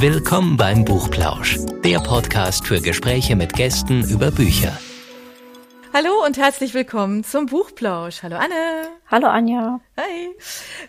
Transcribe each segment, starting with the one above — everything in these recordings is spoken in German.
Willkommen beim Buchplausch, der Podcast für Gespräche mit Gästen über Bücher. Hallo und herzlich willkommen zum Buchplausch. Hallo Anne. Hallo Anja. Hi.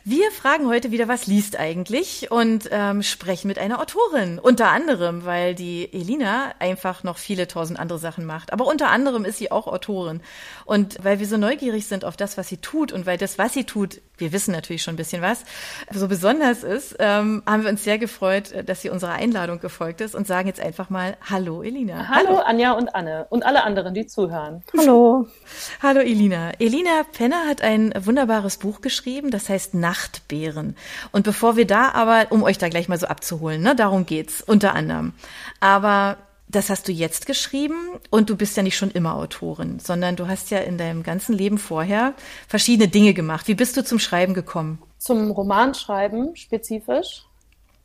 Wir fragen heute wieder, was liest eigentlich und ähm, sprechen mit einer Autorin. Unter anderem, weil die Elina einfach noch viele tausend andere Sachen macht. Aber unter anderem ist sie auch Autorin. Und weil wir so neugierig sind auf das, was sie tut und weil das, was sie tut, wir wissen natürlich schon ein bisschen was, so besonders ist, ähm, haben wir uns sehr gefreut, dass sie unserer Einladung gefolgt ist und sagen jetzt einfach mal Hallo Elina. Hallo, Hallo Anja und Anne und alle anderen, die zuhören. Hallo. Hallo Elina. Elina Penner hat ein wunderbares Buch geschrieben, das heißt Nachtbären. Und bevor wir da aber, um euch da gleich mal so abzuholen, ne, darum geht's unter anderem. Aber das hast du jetzt geschrieben und du bist ja nicht schon immer Autorin, sondern du hast ja in deinem ganzen Leben vorher verschiedene Dinge gemacht. Wie bist du zum Schreiben gekommen? Zum Romanschreiben spezifisch?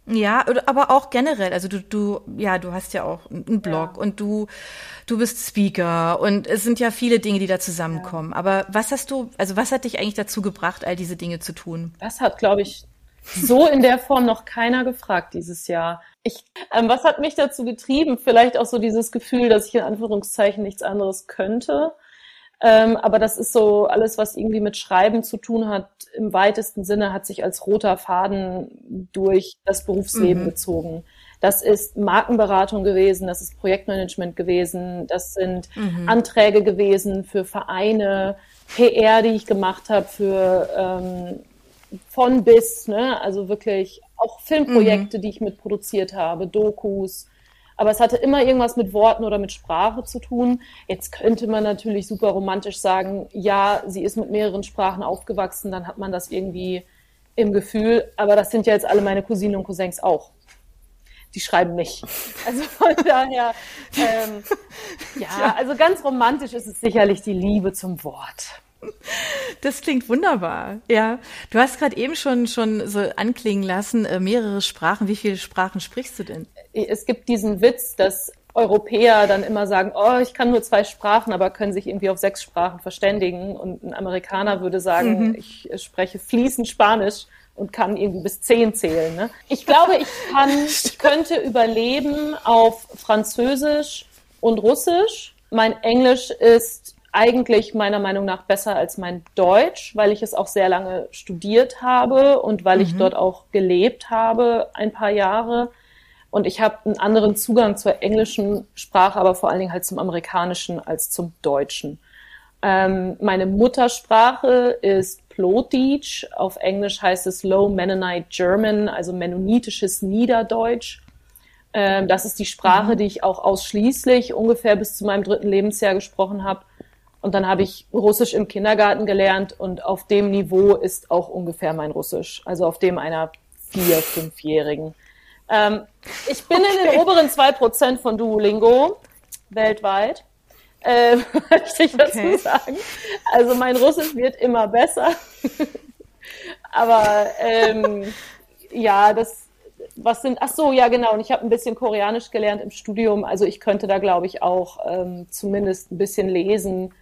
Ja, aber auch generell. Also du, du, ja, du hast ja auch einen Blog ja. und du, du bist Speaker und es sind ja viele Dinge, die da zusammenkommen. Ja. Aber was hast du, also was hat dich eigentlich dazu gebracht, all diese Dinge zu tun? Das hat, glaube ich, so in der Form noch keiner gefragt dieses Jahr. Ich, ähm, was hat mich dazu getrieben? Vielleicht auch so dieses Gefühl, dass ich in Anführungszeichen nichts anderes könnte. Ähm, aber das ist so alles, was irgendwie mit Schreiben zu tun hat, im weitesten Sinne hat sich als roter Faden durch das Berufsleben mhm. gezogen. Das ist Markenberatung gewesen, das ist Projektmanagement gewesen, das sind mhm. Anträge gewesen für Vereine, PR, die ich gemacht habe für ähm, von bis, ne? also wirklich auch Filmprojekte, mhm. die ich mitproduziert habe, Dokus, aber es hatte immer irgendwas mit Worten oder mit Sprache zu tun. Jetzt könnte man natürlich super romantisch sagen, ja, sie ist mit mehreren Sprachen aufgewachsen, dann hat man das irgendwie im Gefühl. Aber das sind ja jetzt alle meine Cousinen und Cousins auch. Die schreiben nicht. Also von daher, ähm, ja, also ganz romantisch ist es sicherlich die Liebe zum Wort. Das klingt wunderbar. Ja, du hast gerade eben schon schon so anklingen lassen, äh, mehrere Sprachen. Wie viele Sprachen sprichst du denn? Es gibt diesen Witz, dass Europäer dann immer sagen, oh, ich kann nur zwei Sprachen, aber können sich irgendwie auf sechs Sprachen verständigen. Und ein Amerikaner würde sagen, mhm. ich spreche fließend Spanisch und kann irgendwie bis zehn zählen. Ne? Ich glaube, ich kann, ich könnte überleben auf Französisch und Russisch. Mein Englisch ist eigentlich meiner Meinung nach besser als mein Deutsch, weil ich es auch sehr lange studiert habe und weil mhm. ich dort auch gelebt habe ein paar Jahre. Und ich habe einen anderen Zugang zur englischen Sprache, aber vor allen Dingen halt zum amerikanischen als zum deutschen. Ähm, meine Muttersprache ist Plotdeutsch. Auf Englisch heißt es Low Mennonite German, also mennonitisches Niederdeutsch. Ähm, das ist die Sprache, mhm. die ich auch ausschließlich ungefähr bis zu meinem dritten Lebensjahr gesprochen habe. Und dann habe ich Russisch im Kindergarten gelernt und auf dem Niveau ist auch ungefähr mein Russisch, also auf dem einer vier-, fünfjährigen. Ähm, ich bin okay. in den oberen zwei Prozent von Duolingo weltweit. Äh, möchte ich dazu okay. sagen. Also mein Russisch wird immer besser. Aber ähm, ja, das, was sind, ach so, ja genau, und ich habe ein bisschen Koreanisch gelernt im Studium, also ich könnte da, glaube ich, auch ähm, zumindest ein bisschen lesen,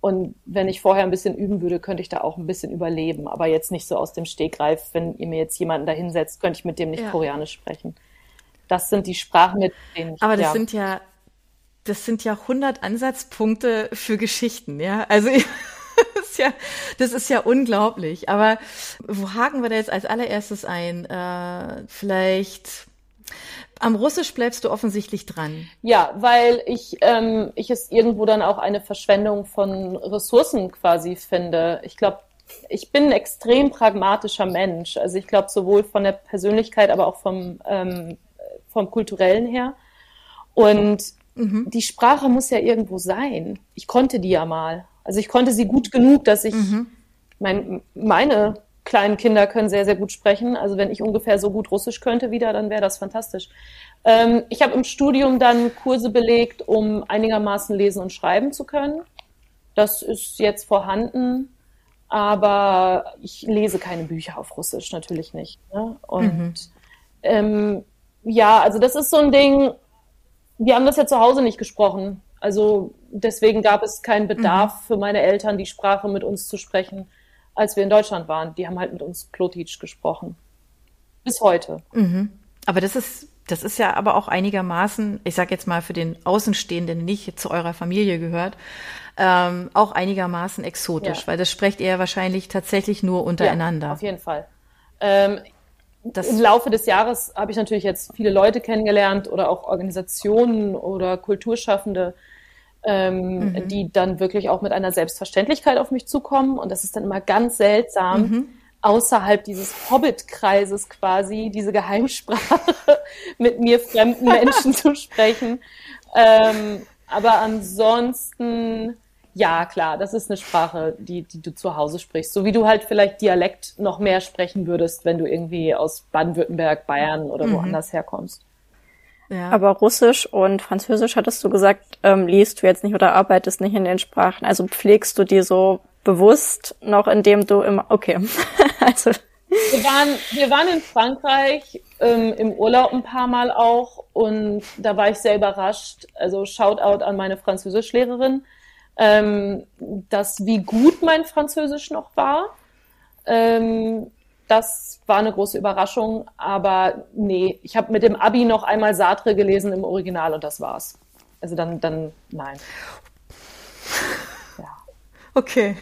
und wenn ich vorher ein bisschen üben würde, könnte ich da auch ein bisschen überleben. Aber jetzt nicht so aus dem Stegreif. Wenn ihr mir jetzt jemanden da hinsetzt, könnte ich mit dem nicht ja. Koreanisch sprechen. Das sind die Sprachen, mit denen ich. Aber das ja. sind ja, das sind ja 100 Ansatzpunkte für Geschichten, ja. Also, das ist ja, das ist ja unglaublich. Aber wo haken wir da jetzt als allererstes ein? Äh, vielleicht, am Russisch bleibst du offensichtlich dran. Ja, weil ich, ähm, ich es irgendwo dann auch eine Verschwendung von Ressourcen quasi finde. Ich glaube, ich bin ein extrem pragmatischer Mensch. Also ich glaube sowohl von der Persönlichkeit, aber auch vom, ähm, vom kulturellen her. Und mhm. die Sprache muss ja irgendwo sein. Ich konnte die ja mal. Also ich konnte sie gut genug, dass ich mhm. mein, meine kleinen Kinder können sehr, sehr gut sprechen. Also wenn ich ungefähr so gut Russisch könnte wieder, dann wäre das fantastisch. Ähm, ich habe im Studium dann Kurse belegt, um einigermaßen lesen und schreiben zu können. Das ist jetzt vorhanden, aber ich lese keine Bücher auf Russisch, natürlich nicht. Ne? Und mhm. ähm, ja, also das ist so ein Ding, wir haben das ja zu Hause nicht gesprochen. Also deswegen gab es keinen Bedarf mhm. für meine Eltern, die Sprache mit uns zu sprechen als wir in Deutschland waren. Die haben halt mit uns Plotitsch gesprochen. Bis heute. Mhm. Aber das ist, das ist ja aber auch einigermaßen, ich sag jetzt mal für den Außenstehenden, der nicht zu eurer Familie gehört, ähm, auch einigermaßen exotisch, ja. weil das sprecht ihr wahrscheinlich tatsächlich nur untereinander. Ja, auf jeden Fall. Ähm, das Im Laufe des Jahres habe ich natürlich jetzt viele Leute kennengelernt oder auch Organisationen oder Kulturschaffende, ähm, mhm. die dann wirklich auch mit einer Selbstverständlichkeit auf mich zukommen. Und das ist dann immer ganz seltsam, mhm. außerhalb dieses Hobbit-Kreises quasi diese Geheimsprache mit mir fremden Menschen zu sprechen. Ähm, aber ansonsten ja, klar, das ist eine Sprache, die, die du zu Hause sprichst. So wie du halt vielleicht Dialekt noch mehr sprechen würdest, wenn du irgendwie aus Baden-Württemberg, Bayern oder mhm. woanders herkommst. Ja. Aber Russisch und Französisch hattest du gesagt, ähm, liest du jetzt nicht oder arbeitest nicht in den Sprachen. Also pflegst du die so bewusst noch, indem du immer, okay. also. Wir waren, wir waren in Frankreich ähm, im Urlaub ein paar Mal auch und da war ich sehr überrascht. Also Shoutout an meine Französischlehrerin ähm, dass wie gut mein Französisch noch war. Ähm, das war eine große Überraschung, aber nee, ich habe mit dem Abi noch einmal Sartre gelesen im Original und das war's. Also dann, dann nein. Ja. Okay.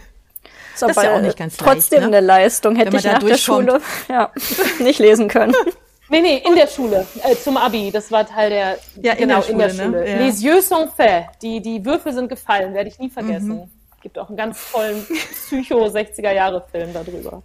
Das ist ja auch nicht ganz Trotzdem leicht, ne? eine Leistung. Hätte ich nach der Schule ja, nicht lesen können. Nee, nee, in der Schule, äh, zum Abi. Das war Teil der, ja, genau, in der Schule. In der Schule. Ne? Ja. Les yeux sont faits. Die, die Würfel sind gefallen, werde ich nie vergessen. Mhm. Gibt auch einen ganz tollen Psycho-60er-Jahre-Film darüber.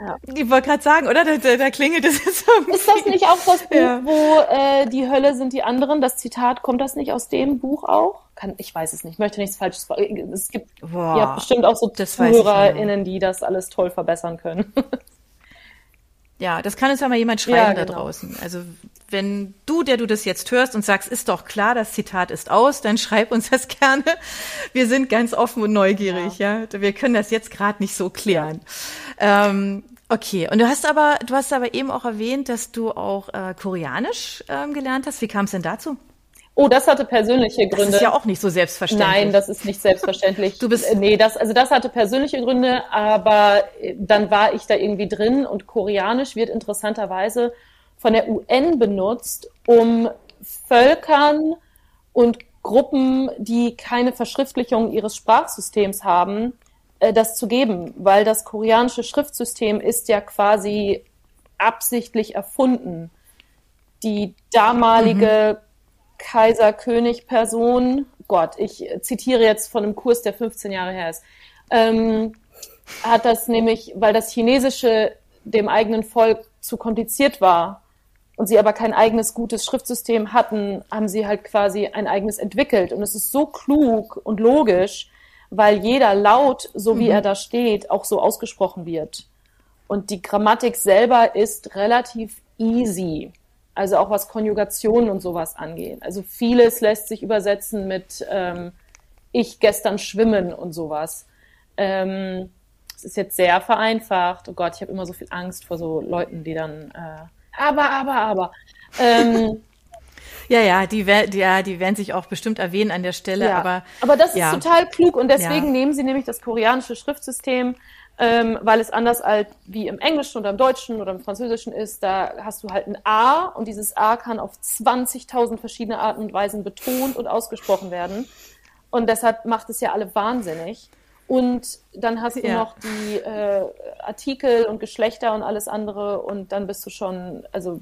Ja. Ich wollte gerade sagen, oder? Da, da, da klingelt es jetzt irgendwie. Ist das nicht auch das Buch, ja. wo äh, die Hölle sind die anderen? Das Zitat, kommt das nicht aus dem Buch auch? Kann, ich weiß es nicht, ich möchte nichts Falsches Es gibt ja bestimmt auch so ZuhörerInnen, die das alles toll verbessern können. Ja, das kann uns ja mal jemand schreiben ja, genau. da draußen. Also wenn du, der du das jetzt hörst und sagst, ist doch klar, das Zitat ist aus, dann schreib uns das gerne. Wir sind ganz offen und neugierig, ja. ja? Wir können das jetzt gerade nicht so klären. Ähm, okay, und du hast aber, du hast aber eben auch erwähnt, dass du auch äh, Koreanisch ähm, gelernt hast. Wie kam es denn dazu? Oh, das hatte persönliche Gründe. Das ist ja auch nicht so selbstverständlich. Nein, das ist nicht selbstverständlich. du bist äh, nee, das also das hatte persönliche Gründe, aber äh, dann war ich da irgendwie drin und Koreanisch wird interessanterweise von der UN benutzt, um Völkern und Gruppen, die keine Verschriftlichung ihres Sprachsystems haben, äh, das zu geben, weil das koreanische Schriftsystem ist ja quasi absichtlich erfunden. Die damalige mhm Kaiser-König-Person, Gott, ich zitiere jetzt von einem Kurs, der 15 Jahre her ist, ähm, hat das nämlich, weil das Chinesische dem eigenen Volk zu kompliziert war und sie aber kein eigenes gutes Schriftsystem hatten, haben sie halt quasi ein eigenes entwickelt. Und es ist so klug und logisch, weil jeder Laut, so wie mhm. er da steht, auch so ausgesprochen wird. Und die Grammatik selber ist relativ easy also auch was Konjugationen und sowas angeht. Also vieles lässt sich übersetzen mit ähm, ich gestern schwimmen und sowas. Ähm, es ist jetzt sehr vereinfacht. Oh Gott, ich habe immer so viel Angst vor so Leuten, die dann äh, aber, aber, aber. Ähm, ja, ja, die, die, ja, die werden sich auch bestimmt erwähnen an der Stelle, ja, aber. Aber das ja. ist total klug und deswegen ja. nehmen sie nämlich das koreanische Schriftsystem ähm, weil es anders als wie im Englischen oder im Deutschen oder im Französischen ist. Da hast du halt ein A und dieses A kann auf 20.000 verschiedene Arten und Weisen betont und ausgesprochen werden. Und deshalb macht es ja alle wahnsinnig. Und dann hast du ja. noch die äh, Artikel und Geschlechter und alles andere und dann bist du schon, also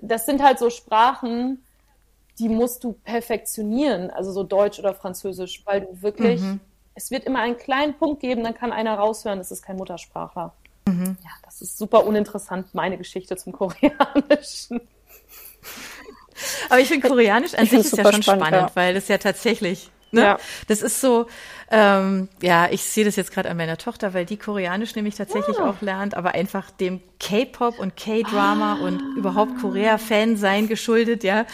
das sind halt so Sprachen, die musst du perfektionieren, also so Deutsch oder Französisch, weil du wirklich mhm es wird immer einen kleinen Punkt geben, dann kann einer raushören, das ist kein Muttersprachler. Mhm. Ja, das ist super uninteressant, meine Geschichte zum Koreanischen. Aber ich finde Koreanisch an ich sich ist ja schon spannend, spannend ja. weil das ja tatsächlich, ne? Ja. Das ist so, ähm, ja, ich sehe das jetzt gerade an meiner Tochter, weil die Koreanisch nämlich tatsächlich ah. auch lernt, aber einfach dem K-Pop und K-Drama ah. und überhaupt Korea-Fan sein geschuldet, ja.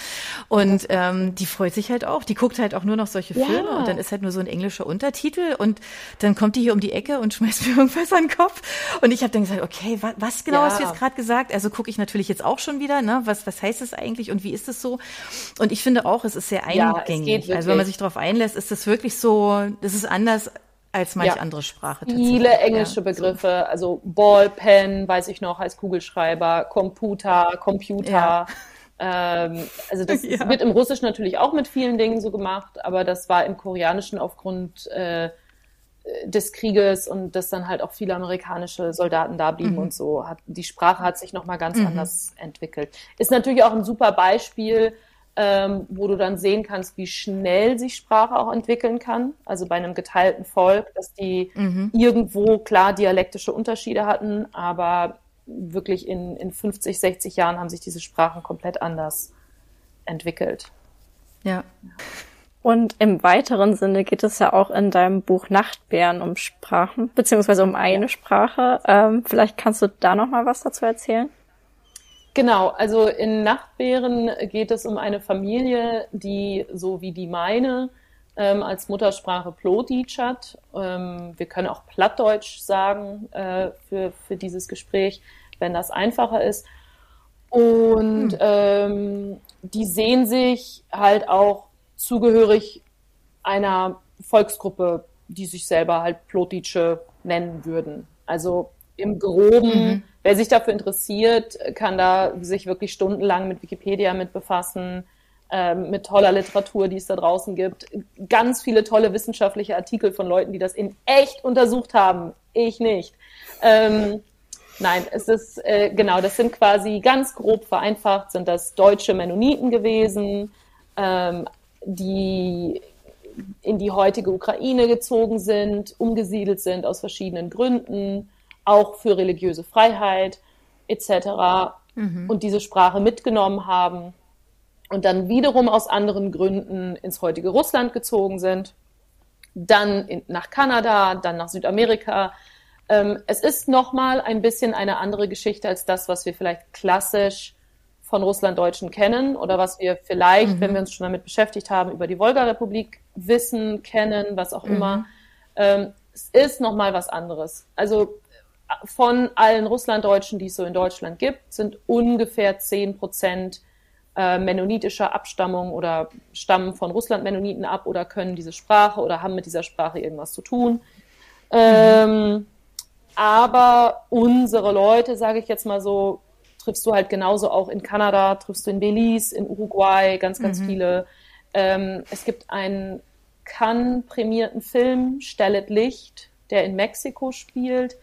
Und ähm, die freut sich halt auch. Die guckt halt auch nur noch solche Filme ja. und dann ist halt nur so ein englischer Untertitel und dann kommt die hier um die Ecke und schmeißt mir irgendwas an den Kopf. Und ich habe dann gesagt, okay, wa was genau ja. hast du jetzt gerade gesagt? Also gucke ich natürlich jetzt auch schon wieder, ne? Was, was heißt das eigentlich und wie ist es so? Und ich finde auch, es ist sehr eingängig. Ja, also wenn man sich darauf einlässt, ist das wirklich so, das ist anders als manch ja. andere Sprache. Viele englische ja, Begriffe, so. also Ballpen, weiß ich noch, heißt Kugelschreiber, Computer, Computer. Ja. Ähm, also das ja. wird im Russischen natürlich auch mit vielen Dingen so gemacht, aber das war im Koreanischen aufgrund äh, des Krieges und dass dann halt auch viele amerikanische Soldaten da blieben mhm. und so. Hat, die Sprache hat sich nochmal ganz mhm. anders entwickelt. Ist natürlich auch ein super Beispiel, ähm, wo du dann sehen kannst, wie schnell sich Sprache auch entwickeln kann. Also bei einem geteilten Volk, dass die mhm. irgendwo klar dialektische Unterschiede hatten, aber wirklich in, in 50, 60 Jahren haben sich diese Sprachen komplett anders entwickelt. Ja. Und im weiteren Sinne geht es ja auch in deinem Buch Nachtbären um Sprachen, beziehungsweise um eine Sprache. Ähm, vielleicht kannst du da noch mal was dazu erzählen? Genau, also in Nachtbären geht es um eine Familie, die so wie die meine ähm, als Muttersprache Plotitsch hat. Ähm, wir können auch Plattdeutsch sagen äh, für, für dieses Gespräch, wenn das einfacher ist. Und hm. ähm, die sehen sich halt auch zugehörig einer Volksgruppe, die sich selber halt Plotitsche nennen würden. Also im Groben, mhm. Wer sich dafür interessiert, kann da sich wirklich stundenlang mit Wikipedia mit befassen, ähm, mit toller Literatur, die es da draußen gibt. Ganz viele tolle wissenschaftliche Artikel von Leuten, die das in echt untersucht haben. Ich nicht. Ähm, nein, es ist, äh, genau, das sind quasi ganz grob vereinfacht, sind das deutsche Mennoniten gewesen, ähm, die in die heutige Ukraine gezogen sind, umgesiedelt sind aus verschiedenen Gründen, auch für religiöse Freiheit etc. Mhm. und diese Sprache mitgenommen haben und dann wiederum aus anderen Gründen ins heutige Russland gezogen sind, dann in, nach Kanada, dann nach Südamerika. Ähm, es ist nochmal ein bisschen eine andere Geschichte als das, was wir vielleicht klassisch von Russlanddeutschen kennen oder was wir vielleicht, mhm. wenn wir uns schon damit beschäftigt haben, über die Wolga-Republik wissen, kennen, was auch mhm. immer. Ähm, es ist nochmal was anderes. Also von allen Russlanddeutschen, die es so in Deutschland gibt, sind ungefähr zehn Prozent äh, mennonitischer Abstammung oder stammen von Russland-Mennoniten ab oder können diese Sprache oder haben mit dieser Sprache irgendwas zu tun. Ähm, aber unsere Leute, sage ich jetzt mal so, triffst du halt genauso auch in Kanada, triffst du in Belize, in Uruguay, ganz, ganz mhm. viele. Ähm, es gibt einen Cannes-prämierten Film, Stellet Licht, der in Mexiko spielt.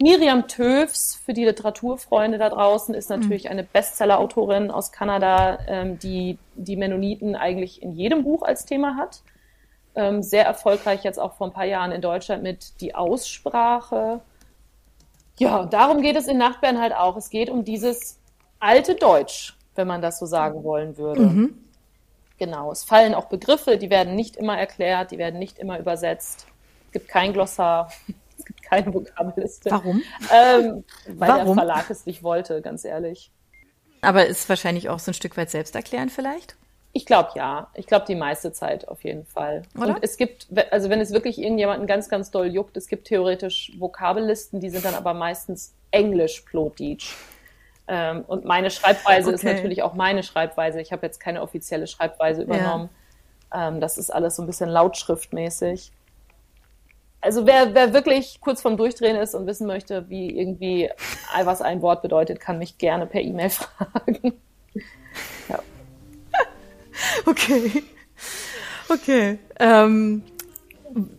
Miriam Töfs, für die Literaturfreunde da draußen, ist natürlich mhm. eine Bestseller-Autorin aus Kanada, ähm, die die Mennoniten eigentlich in jedem Buch als Thema hat. Ähm, sehr erfolgreich jetzt auch vor ein paar Jahren in Deutschland mit Die Aussprache ja, darum geht es in Nachtbären halt auch. Es geht um dieses alte Deutsch, wenn man das so sagen wollen würde. Mhm. Genau, es fallen auch Begriffe, die werden nicht immer erklärt, die werden nicht immer übersetzt. Es gibt kein Glossar, keine Vokabelliste. Warum? Ähm, weil Warum? der Verlag es nicht wollte, ganz ehrlich. Aber ist wahrscheinlich auch so ein Stück weit selbsterklärend vielleicht? Ich glaube ja. Ich glaube die meiste Zeit auf jeden Fall. Oder? Und es gibt, also wenn es wirklich irgendjemanden ganz, ganz doll juckt, es gibt theoretisch Vokabellisten, die sind dann aber meistens Englisch Plotdeutsch. Ähm, und meine Schreibweise okay. ist natürlich auch meine Schreibweise. Ich habe jetzt keine offizielle Schreibweise übernommen. Ja. Ähm, das ist alles so ein bisschen lautschriftmäßig. Also wer, wer wirklich kurz vorm Durchdrehen ist und wissen möchte, wie irgendwie was ein Wort bedeutet, kann mich gerne per E-Mail fragen. ja. Okay. Okay. Ähm,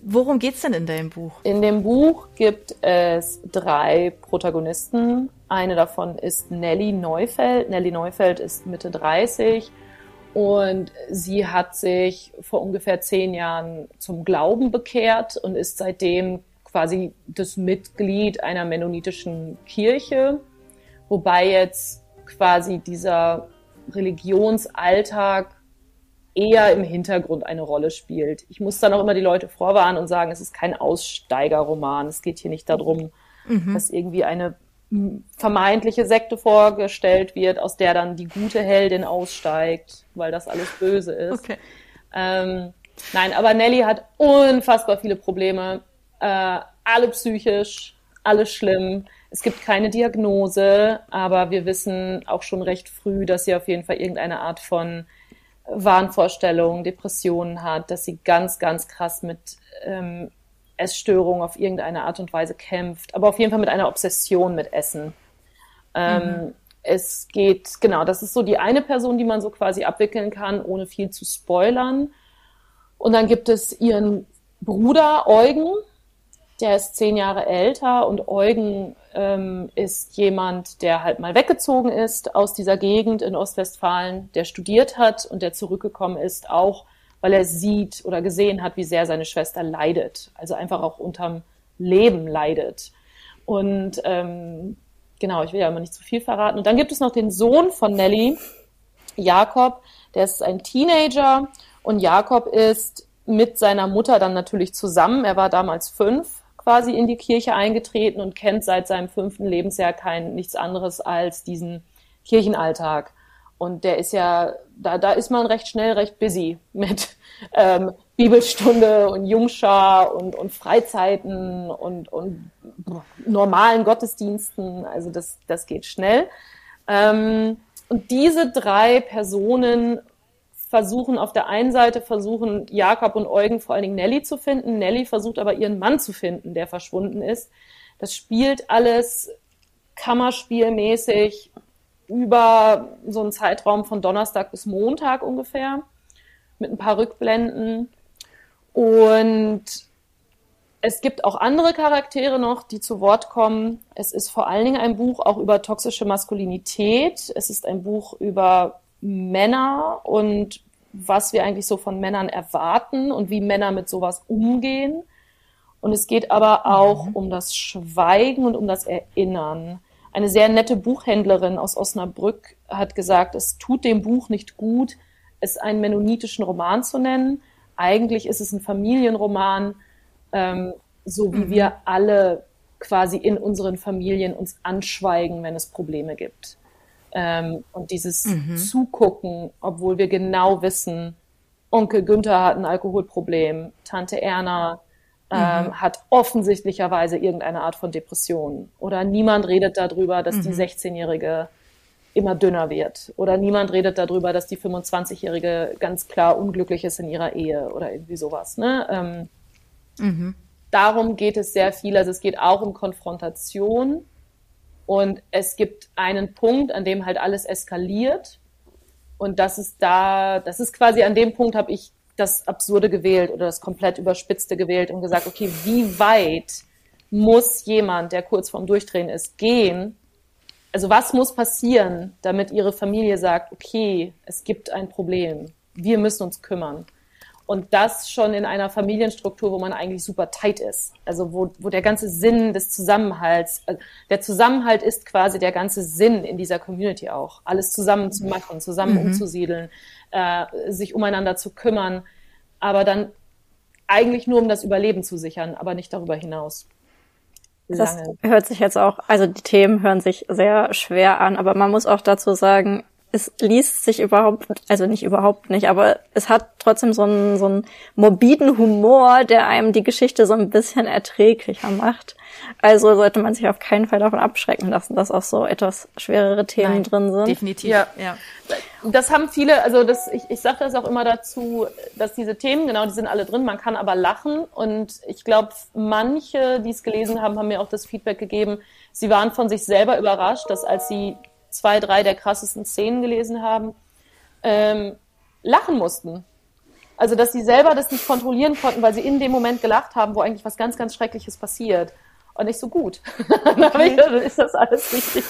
worum geht's denn in deinem Buch? In dem Buch gibt es drei Protagonisten. Eine davon ist Nelly Neufeld. Nelly Neufeld ist Mitte 30 und sie hat sich vor ungefähr zehn Jahren zum Glauben bekehrt und ist seitdem quasi das Mitglied einer mennonitischen Kirche, wobei jetzt quasi dieser Religionsalltag eher im Hintergrund eine Rolle spielt. Ich muss dann auch immer die Leute vorwarnen und sagen, es ist kein Aussteigerroman. Es geht hier nicht darum, mhm. dass irgendwie eine vermeintliche Sekte vorgestellt wird, aus der dann die gute Heldin aussteigt, weil das alles böse ist. Okay. Ähm, nein, aber Nelly hat unfassbar viele Probleme, äh, alle psychisch, alles schlimm. Es gibt keine Diagnose, aber wir wissen auch schon recht früh, dass sie auf jeden Fall irgendeine Art von Wahnvorstellungen, Depressionen hat, dass sie ganz, ganz krass mit ähm, Essstörungen auf irgendeine Art und Weise kämpft, aber auf jeden Fall mit einer Obsession mit Essen. Ähm, mhm. es geht, genau, das ist so die eine Person, die man so quasi abwickeln kann, ohne viel zu spoilern. Und dann gibt es ihren Bruder Eugen, der ist zehn Jahre älter und Eugen ähm, ist jemand, der halt mal weggezogen ist aus dieser Gegend in Ostwestfalen, der studiert hat und der zurückgekommen ist, auch weil er sieht oder gesehen hat, wie sehr seine Schwester leidet, also einfach auch unterm Leben leidet. Und ähm, genau, ich will ja immer nicht zu viel verraten. Und dann gibt es noch den Sohn von Nelly, Jakob, der ist ein Teenager und Jakob ist mit seiner Mutter dann natürlich zusammen. Er war damals fünf quasi in die Kirche eingetreten und kennt seit seinem fünften Lebensjahr kein nichts anderes als diesen Kirchenalltag. Und der ist ja, da, da ist man recht schnell recht busy mit ähm, Bibelstunde und Jungschar und, und Freizeiten und, und normalen Gottesdiensten. Also das, das geht schnell. Ähm, und diese drei Personen versuchen auf der einen Seite versuchen Jakob und Eugen vor allen Dingen Nelly zu finden. Nelly versucht aber ihren Mann zu finden, der verschwunden ist. Das spielt alles kammerspielmäßig über so einen Zeitraum von Donnerstag bis Montag ungefähr mit ein paar Rückblenden. Und es gibt auch andere Charaktere noch, die zu Wort kommen. Es ist vor allen Dingen ein Buch auch über toxische Maskulinität. Es ist ein Buch über Männer und was wir eigentlich so von Männern erwarten und wie Männer mit sowas umgehen. Und es geht aber auch mhm. um das Schweigen und um das Erinnern. Eine sehr nette Buchhändlerin aus Osnabrück hat gesagt, es tut dem Buch nicht gut, es einen mennonitischen Roman zu nennen. Eigentlich ist es ein Familienroman, ähm, so wie mhm. wir alle quasi in unseren Familien uns anschweigen, wenn es Probleme gibt. Ähm, und dieses mhm. Zugucken, obwohl wir genau wissen, Onkel Günther hat ein Alkoholproblem, Tante Erna ähm, mhm. hat offensichtlicherweise irgendeine Art von Depression. Oder niemand redet darüber, dass mhm. die 16-Jährige immer dünner wird. Oder niemand redet darüber, dass die 25-Jährige ganz klar unglücklich ist in ihrer Ehe oder irgendwie sowas. Ne? Ähm, mhm. Darum geht es sehr viel. Also es geht auch um Konfrontation und es gibt einen Punkt, an dem halt alles eskaliert. Und das ist da, das ist quasi an dem Punkt habe ich das Absurde gewählt oder das komplett Überspitzte gewählt und gesagt, okay, wie weit muss jemand, der kurz vorm Durchdrehen ist, gehen? Also was muss passieren, damit ihre Familie sagt, okay, es gibt ein Problem, wir müssen uns kümmern. Und das schon in einer Familienstruktur, wo man eigentlich super tight ist. Also wo, wo der ganze Sinn des Zusammenhalts, äh, der Zusammenhalt ist quasi der ganze Sinn in dieser Community auch. Alles zusammen zu machen, zusammen mhm. umzusiedeln, äh, sich umeinander zu kümmern, aber dann eigentlich nur um das Überleben zu sichern, aber nicht darüber hinaus. Lange. Das hört sich jetzt auch, also die Themen hören sich sehr schwer an, aber man muss auch dazu sagen, es liest sich überhaupt, also nicht überhaupt nicht, aber es hat trotzdem so einen, so einen morbiden Humor, der einem die Geschichte so ein bisschen erträglicher macht. Also sollte man sich auf keinen Fall davon abschrecken lassen, dass auch so etwas schwerere Themen Nein, drin sind. Definitiv, ja. ja. Das haben viele, also das, ich, ich sage das auch immer dazu, dass diese Themen, genau, die sind alle drin, man kann aber lachen und ich glaube, manche, die es gelesen haben, haben mir auch das Feedback gegeben, sie waren von sich selber überrascht, dass als sie zwei, drei der krassesten Szenen gelesen haben, ähm, lachen mussten. Also, dass sie selber das nicht kontrollieren konnten, weil sie in dem Moment gelacht haben, wo eigentlich was ganz, ganz Schreckliches passiert. Und nicht so gut. Okay. dann ist das alles richtig.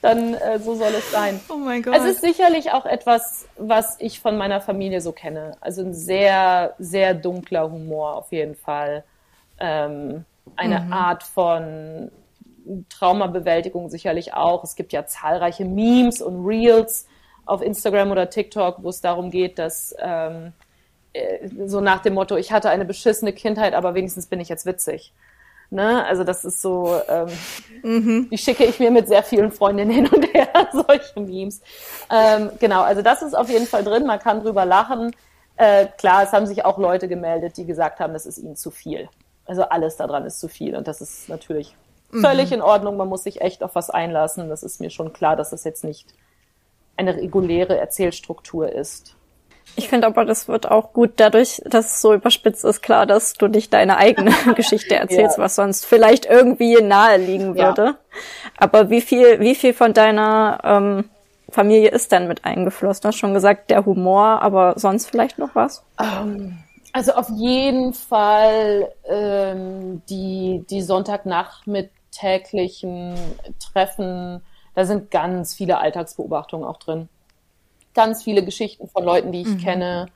Dann äh, so soll es sein. Oh mein Gott. Es ist sicherlich auch etwas, was ich von meiner Familie so kenne. Also ein sehr, sehr dunkler Humor auf jeden Fall. Ähm, eine mhm. Art von Traumabewältigung sicherlich auch. Es gibt ja zahlreiche Memes und Reels auf Instagram oder TikTok, wo es darum geht, dass ähm, äh, so nach dem Motto, ich hatte eine beschissene Kindheit, aber wenigstens bin ich jetzt witzig. Ne? Also das ist so, ähm, mhm. die schicke ich mir mit sehr vielen Freundinnen hin und her, solche Memes. Ähm, genau, also das ist auf jeden Fall drin, man kann drüber lachen. Äh, klar, es haben sich auch Leute gemeldet, die gesagt haben, das ist ihnen zu viel. Also alles daran ist zu viel und das ist natürlich völlig mhm. in Ordnung. Man muss sich echt auf was einlassen. Das ist mir schon klar, dass das jetzt nicht eine reguläre Erzählstruktur ist. Ich finde aber, das wird auch gut dadurch, dass es so überspitzt ist, klar, dass du nicht deine eigene Geschichte erzählst, ja. was sonst vielleicht irgendwie nahe liegen würde. Ja. Aber wie viel, wie viel von deiner ähm, Familie ist denn mit eingeflossen? Du hast schon gesagt, der Humor, aber sonst vielleicht noch was? Um, ähm, also auf jeden Fall ähm, die, die Sonntagnachmittäglichen Treffen, da sind ganz viele Alltagsbeobachtungen auch drin ganz viele Geschichten von Leuten, die ich mhm. kenne,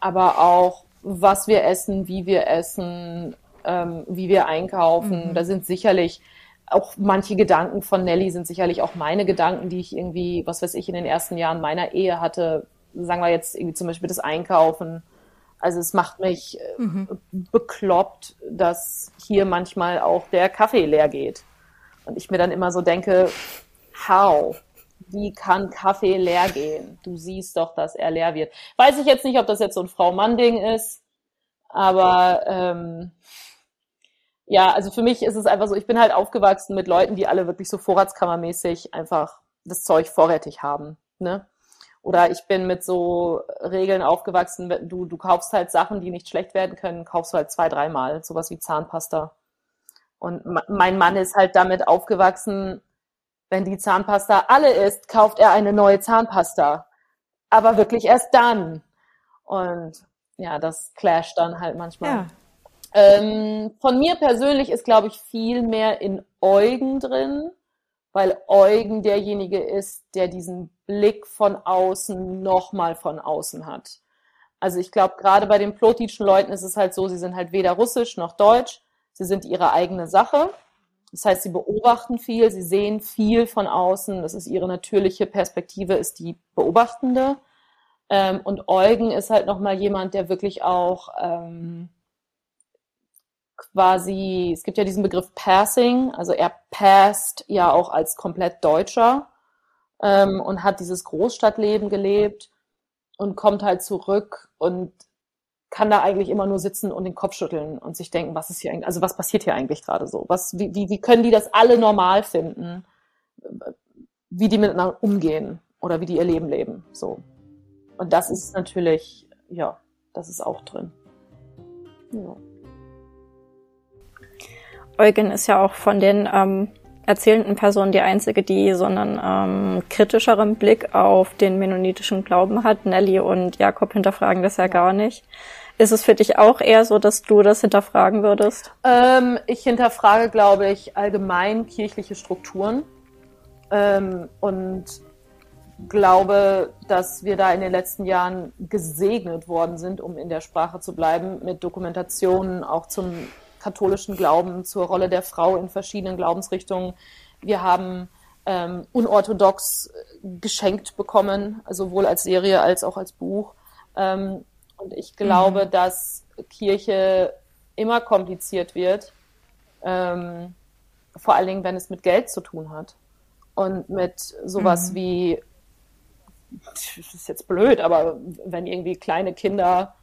aber auch, was wir essen, wie wir essen, ähm, wie wir einkaufen. Mhm. Da sind sicherlich auch manche Gedanken von Nelly sind sicherlich auch meine Gedanken, die ich irgendwie, was weiß ich, in den ersten Jahren meiner Ehe hatte. Sagen wir jetzt irgendwie zum Beispiel das Einkaufen. Also es macht mich äh, mhm. bekloppt, dass hier manchmal auch der Kaffee leer geht. Und ich mir dann immer so denke, how? wie kann Kaffee leer gehen? Du siehst doch, dass er leer wird. Weiß ich jetzt nicht, ob das jetzt so ein Frau-Mann-Ding ist, aber ähm, ja, also für mich ist es einfach so, ich bin halt aufgewachsen mit Leuten, die alle wirklich so vorratskammermäßig einfach das Zeug vorrätig haben. Ne? Oder ich bin mit so Regeln aufgewachsen, du, du kaufst halt Sachen, die nicht schlecht werden können, kaufst du halt zwei, dreimal, sowas wie Zahnpasta. Und mein Mann ist halt damit aufgewachsen, wenn die Zahnpasta alle ist, kauft er eine neue Zahnpasta. Aber wirklich erst dann. Und ja, das clasht dann halt manchmal. Ja. Ähm, von mir persönlich ist, glaube ich, viel mehr in Eugen drin, weil Eugen derjenige ist, der diesen Blick von außen nochmal von außen hat. Also ich glaube, gerade bei den plotitschen Leuten ist es halt so, sie sind halt weder russisch noch deutsch, sie sind ihre eigene Sache. Das heißt, sie beobachten viel, sie sehen viel von außen. Das ist ihre natürliche Perspektive, ist die beobachtende. Ähm, und Eugen ist halt nochmal jemand, der wirklich auch ähm, quasi, es gibt ja diesen Begriff Passing, also er passt ja auch als komplett Deutscher ähm, und hat dieses Großstadtleben gelebt und kommt halt zurück und kann da eigentlich immer nur sitzen und den Kopf schütteln und sich denken, was ist hier eigentlich, also was passiert hier eigentlich gerade so? Was, wie, wie, wie können die das alle normal finden? Wie die miteinander umgehen oder wie die ihr Leben leben, so. Und das ist natürlich, ja, das ist auch drin. Ja. Eugen ist ja auch von den ähm, erzählenden Personen die einzige, die so einen ähm, kritischeren Blick auf den mennonitischen Glauben hat. Nelly und Jakob hinterfragen das ja gar nicht. Ist es für dich auch eher so, dass du das hinterfragen würdest? Ähm, ich hinterfrage, glaube ich, allgemein kirchliche Strukturen ähm, und glaube, dass wir da in den letzten Jahren gesegnet worden sind, um in der Sprache zu bleiben, mit Dokumentationen auch zum katholischen Glauben, zur Rolle der Frau in verschiedenen Glaubensrichtungen. Wir haben ähm, unorthodox geschenkt bekommen, sowohl als Serie als auch als Buch. Ähm, und ich glaube, mhm. dass Kirche immer kompliziert wird, ähm, vor allen Dingen, wenn es mit Geld zu tun hat. Und mit sowas mhm. wie, das ist jetzt blöd, aber wenn irgendwie kleine Kinder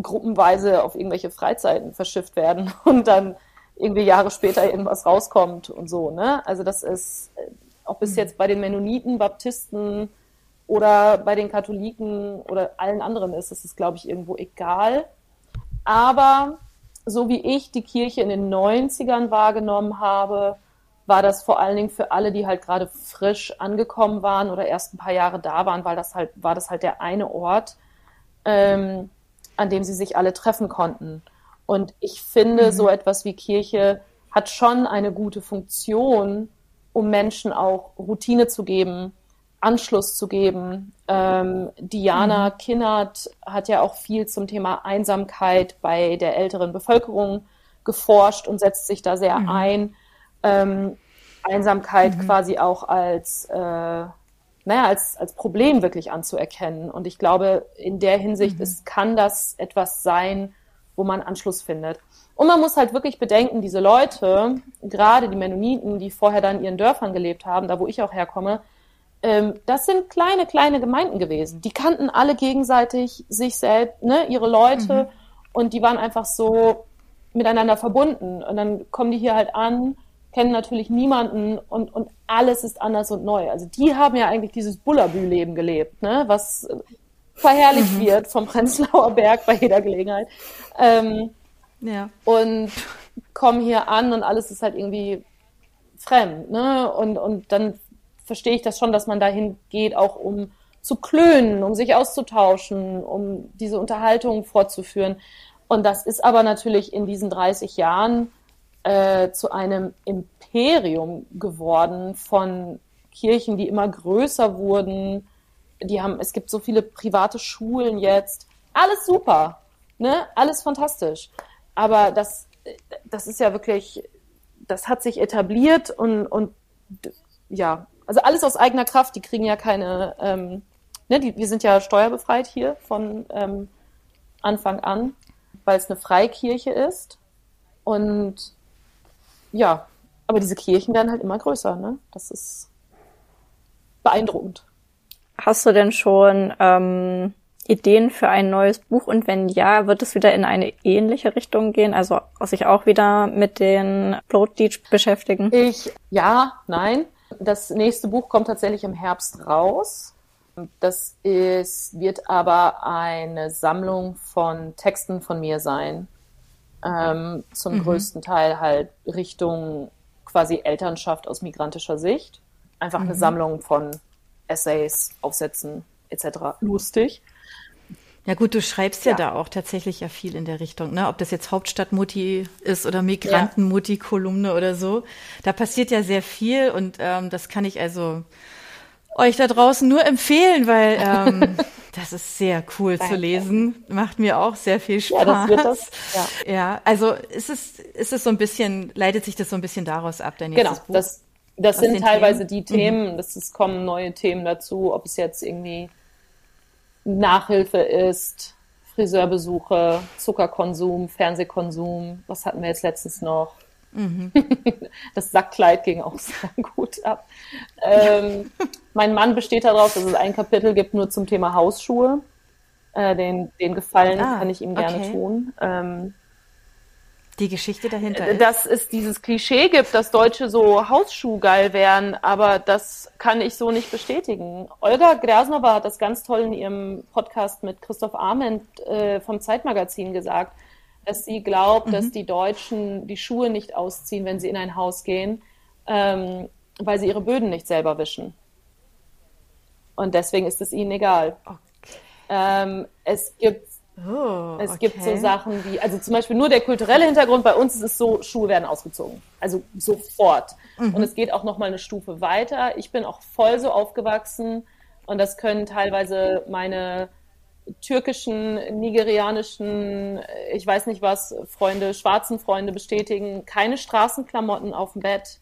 gruppenweise auf irgendwelche Freizeiten verschifft werden und dann irgendwie Jahre später irgendwas rauskommt und so, ne? Also das ist äh, auch bis mhm. jetzt bei den Mennoniten, Baptisten, oder bei den Katholiken oder allen anderen ist, das ist, glaube ich, irgendwo egal. Aber so wie ich die Kirche in den 90ern wahrgenommen habe, war das vor allen Dingen für alle, die halt gerade frisch angekommen waren oder erst ein paar Jahre da waren, weil das halt, war das halt der eine Ort, ähm, an dem sie sich alle treffen konnten. Und ich finde, mhm. so etwas wie Kirche hat schon eine gute Funktion, um Menschen auch Routine zu geben, Anschluss zu geben. Ähm, Diana mhm. Kinnert hat ja auch viel zum Thema Einsamkeit bei der älteren Bevölkerung geforscht und setzt sich da sehr mhm. ein. Ähm, Einsamkeit mhm. quasi auch als, äh, naja, als, als Problem wirklich anzuerkennen. Und ich glaube, in der Hinsicht mhm. ist, kann das etwas sein, wo man Anschluss findet. Und man muss halt wirklich bedenken, diese Leute, gerade die Mennoniten, die vorher dann in ihren Dörfern gelebt haben, da wo ich auch herkomme, ähm, das sind kleine, kleine Gemeinden gewesen. Die kannten alle gegenseitig sich selbst, ne, ihre Leute mhm. und die waren einfach so miteinander verbunden. Und dann kommen die hier halt an, kennen natürlich niemanden und, und alles ist anders und neu. Also die haben ja eigentlich dieses Bullabü-Leben gelebt, ne, was verherrlicht mhm. wird vom Prenzlauer Berg bei jeder Gelegenheit. Ähm, ja. Und komme hier an und alles ist halt irgendwie fremd. Ne? Und, und dann verstehe ich das schon, dass man dahin geht, auch um zu klönen, um sich auszutauschen, um diese Unterhaltung fortzuführen. Und das ist aber natürlich in diesen 30 Jahren äh, zu einem Imperium geworden von Kirchen, die immer größer wurden. Die haben, es gibt so viele private Schulen jetzt. Alles super, ne? Alles fantastisch. Aber das, das ist ja wirklich, das hat sich etabliert und, und ja, also alles aus eigener Kraft. Die kriegen ja keine, ähm, ne, die, wir sind ja steuerbefreit hier von ähm, Anfang an, weil es eine Freikirche ist. Und ja, aber diese Kirchen werden halt immer größer, ne? Das ist beeindruckend. Hast du denn schon ähm, Ideen für ein neues Buch? Und wenn ja, wird es wieder in eine ähnliche Richtung gehen? Also sich auch wieder mit den Bloatdeed beschäftigen? Ich, ja, nein. Das nächste Buch kommt tatsächlich im Herbst raus. Das ist, wird aber eine Sammlung von Texten von mir sein. Ähm, zum mhm. größten Teil halt Richtung quasi Elternschaft aus migrantischer Sicht. Einfach mhm. eine Sammlung von Essays, Aufsätzen etc. Lustig. Ja gut, du schreibst ja, ja, da auch tatsächlich ja viel in der Richtung, ne? Ob das jetzt Hauptstadtmutti ist oder Migrantenmutti-Kolumne oder so. Da passiert ja sehr viel und ähm, das kann ich also euch da draußen nur empfehlen, weil ähm, das ist sehr cool Danke. zu lesen. Macht mir auch sehr viel Spaß. Ja, das wird das. Ja, ja also ist es, ist es so ein bisschen, leitet sich das so ein bisschen daraus ab, dein genau, Buch? Das, das sind teilweise Themen? die Themen, mhm. das ist, kommen neue Themen dazu, ob es jetzt irgendwie Nachhilfe ist, Friseurbesuche, Zuckerkonsum, Fernsehkonsum, was hatten wir jetzt letztens noch? Mhm. Das Sackkleid ging auch sehr gut ab. Ähm, mein Mann besteht darauf, dass es ein Kapitel gibt nur zum Thema Hausschuhe. Äh, den, den Gefallen ah, kann ich ihm gerne okay. tun. Ähm, die Geschichte dahinter ist? Dass es dieses Klischee gibt, dass Deutsche so Hausschuhgeil wären, aber das kann ich so nicht bestätigen. Olga Grasnova hat das ganz toll in ihrem Podcast mit Christoph Arment äh, vom Zeitmagazin gesagt, dass sie glaubt, mhm. dass die Deutschen die Schuhe nicht ausziehen, wenn sie in ein Haus gehen, ähm, weil sie ihre Böden nicht selber wischen. Und deswegen ist es ihnen egal. Okay. Ähm, es gibt Oh, es okay. gibt so Sachen wie, also zum Beispiel nur der kulturelle Hintergrund, bei uns ist es so, Schuhe werden ausgezogen. Also sofort. Mhm. Und es geht auch nochmal eine Stufe weiter. Ich bin auch voll so aufgewachsen und das können teilweise meine türkischen, nigerianischen, ich weiß nicht was, Freunde, schwarzen Freunde bestätigen. Keine Straßenklamotten auf dem Bett.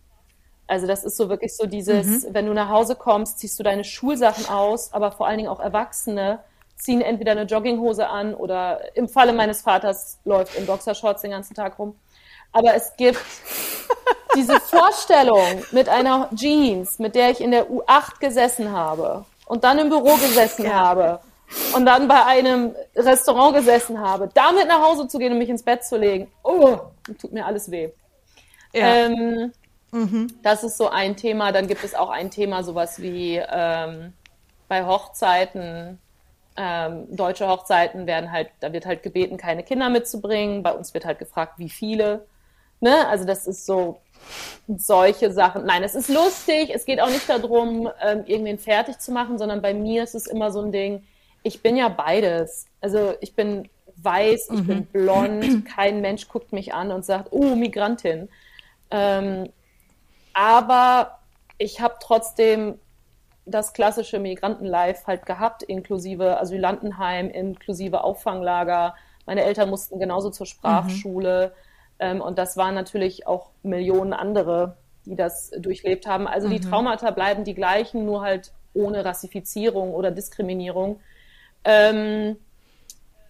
Also das ist so wirklich so dieses, mhm. wenn du nach Hause kommst, ziehst du deine Schulsachen aus, aber vor allen Dingen auch Erwachsene ziehen entweder eine Jogginghose an oder im Falle meines Vaters läuft in Boxershorts den ganzen Tag rum. Aber es gibt diese Vorstellung mit einer Jeans, mit der ich in der U8 gesessen habe und dann im Büro gesessen ja. habe und dann bei einem Restaurant gesessen habe, damit nach Hause zu gehen und mich ins Bett zu legen. Oh, tut mir alles weh. Ja. Ähm, mhm. Das ist so ein Thema. Dann gibt es auch ein Thema, sowas wie ähm, bei Hochzeiten ähm, deutsche Hochzeiten werden halt, da wird halt gebeten, keine Kinder mitzubringen. Bei uns wird halt gefragt, wie viele. Ne? Also das ist so solche Sachen. Nein, es ist lustig. Es geht auch nicht darum, ähm, irgendwen fertig zu machen, sondern bei mir ist es immer so ein Ding. Ich bin ja beides. Also ich bin weiß, ich mhm. bin blond. Kein Mensch guckt mich an und sagt, oh, Migrantin. Ähm, aber ich habe trotzdem das klassische Migrantenlife halt gehabt, inklusive Asylantenheim, inklusive Auffanglager. Meine Eltern mussten genauso zur Sprachschule. Mhm. Ähm, und das waren natürlich auch Millionen andere, die das durchlebt haben. Also mhm. die Traumata bleiben die gleichen, nur halt ohne Rassifizierung oder Diskriminierung. Ähm,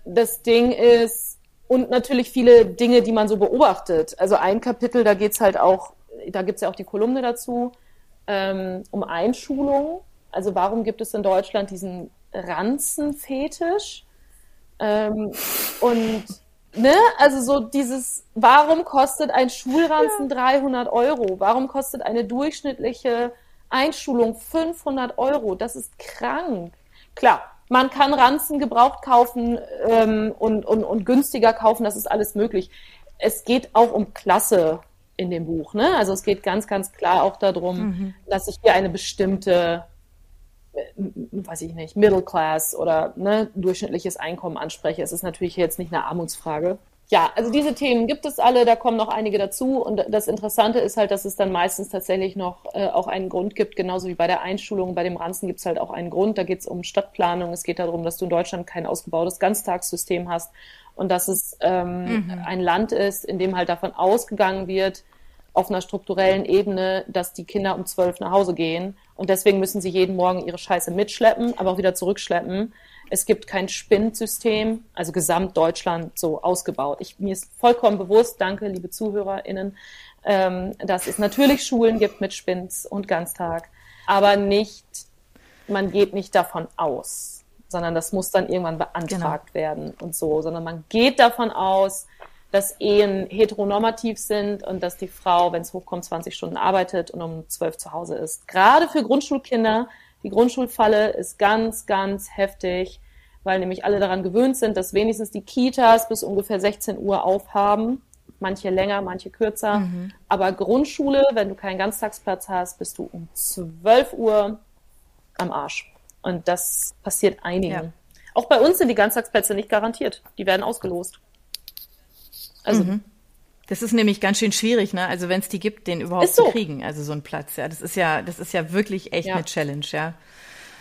das Ding ist, und natürlich viele Dinge, die man so beobachtet. Also ein Kapitel, da geht's halt auch, da gibt's ja auch die Kolumne dazu, ähm, um Einschulung. Also warum gibt es in Deutschland diesen Ranzenfetisch? Ähm, und ne, also so dieses, warum kostet ein Schulranzen ja. 300 Euro? Warum kostet eine durchschnittliche Einschulung 500 Euro? Das ist krank. Klar, Man kann Ranzen gebraucht kaufen ähm, und, und, und günstiger kaufen, das ist alles möglich. Es geht auch um Klasse in dem Buch. Ne? Also es geht ganz, ganz klar auch darum, mhm. dass ich hier eine bestimmte, äh, weiß ich nicht, Middle Class oder ne, durchschnittliches Einkommen anspreche. Es ist natürlich jetzt nicht eine Armutsfrage ja, also diese Themen gibt es alle, da kommen noch einige dazu. Und das Interessante ist halt, dass es dann meistens tatsächlich noch äh, auch einen Grund gibt, genauso wie bei der Einschulung. Bei dem Ranzen gibt es halt auch einen Grund. Da geht es um Stadtplanung. Es geht darum, dass du in Deutschland kein ausgebautes Ganztagssystem hast und dass es ähm, mhm. ein Land ist, in dem halt davon ausgegangen wird, auf einer strukturellen Ebene, dass die Kinder um zwölf nach Hause gehen. Und deswegen müssen sie jeden Morgen ihre Scheiße mitschleppen, aber auch wieder zurückschleppen. Es gibt kein Spinnsystem, also Gesamtdeutschland so ausgebaut. Ich, mir ist vollkommen bewusst, danke, liebe ZuhörerInnen, ähm, dass es natürlich Schulen gibt mit Spins und Ganztag, aber nicht, man geht nicht davon aus, sondern das muss dann irgendwann beantragt genau. werden und so, sondern man geht davon aus, dass Ehen heteronormativ sind und dass die Frau, wenn es hochkommt, 20 Stunden arbeitet und um 12 zu Hause ist. Gerade für Grundschulkinder die Grundschulfalle ist ganz, ganz heftig, weil nämlich alle daran gewöhnt sind, dass wenigstens die Kitas bis ungefähr 16 Uhr aufhaben. Manche länger, manche kürzer. Mhm. Aber Grundschule, wenn du keinen Ganztagsplatz hast, bist du um 12 Uhr am Arsch. Und das passiert einigen. Ja. Auch bei uns sind die Ganztagsplätze nicht garantiert. Die werden ausgelost. Also mhm. Das ist nämlich ganz schön schwierig, ne? Also wenn es die gibt, den überhaupt so. zu kriegen, also so ein Platz, ja. Das ist ja, das ist ja wirklich echt ja. eine Challenge, ja.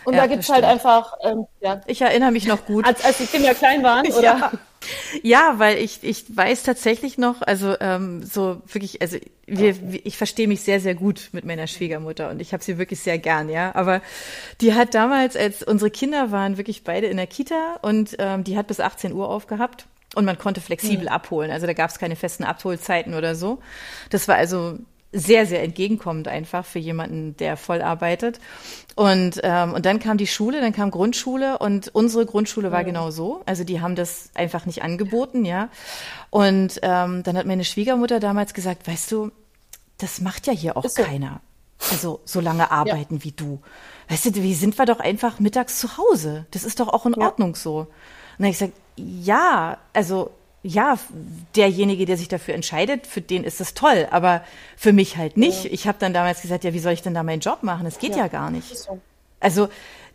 Und ja, da gibt's halt einfach, ähm, ja. Ich erinnere mich noch gut. Als, als die Kinder klein waren, oder? Ja. Ja, weil ich, ich weiß tatsächlich noch, also ähm, so wirklich, also wir, ich verstehe mich sehr, sehr gut mit meiner Schwiegermutter und ich habe sie wirklich sehr gern, ja. Aber die hat damals, als unsere Kinder waren wirklich beide in der Kita und ähm, die hat bis 18 Uhr aufgehabt und man konnte flexibel mhm. abholen. Also da gab es keine festen Abholzeiten oder so. Das war also sehr, sehr entgegenkommend einfach für jemanden, der voll arbeitet. Und, ähm, und dann kam die Schule, dann kam Grundschule und unsere Grundschule war mhm. genau so. Also die haben das einfach nicht angeboten, ja. Und ähm, dann hat meine Schwiegermutter damals gesagt, weißt du, das macht ja hier auch so. keiner. Also so lange arbeiten ja. wie du. Weißt du, wie sind wir doch einfach mittags zu Hause? Das ist doch auch in ja. Ordnung so. Und dann habe ich gesagt, ja, also ja, derjenige, der sich dafür entscheidet, für den ist es toll, aber für mich halt nicht. Ja. Ich habe dann damals gesagt, ja, wie soll ich denn da meinen Job machen? Das geht ja, ja gar nicht. Also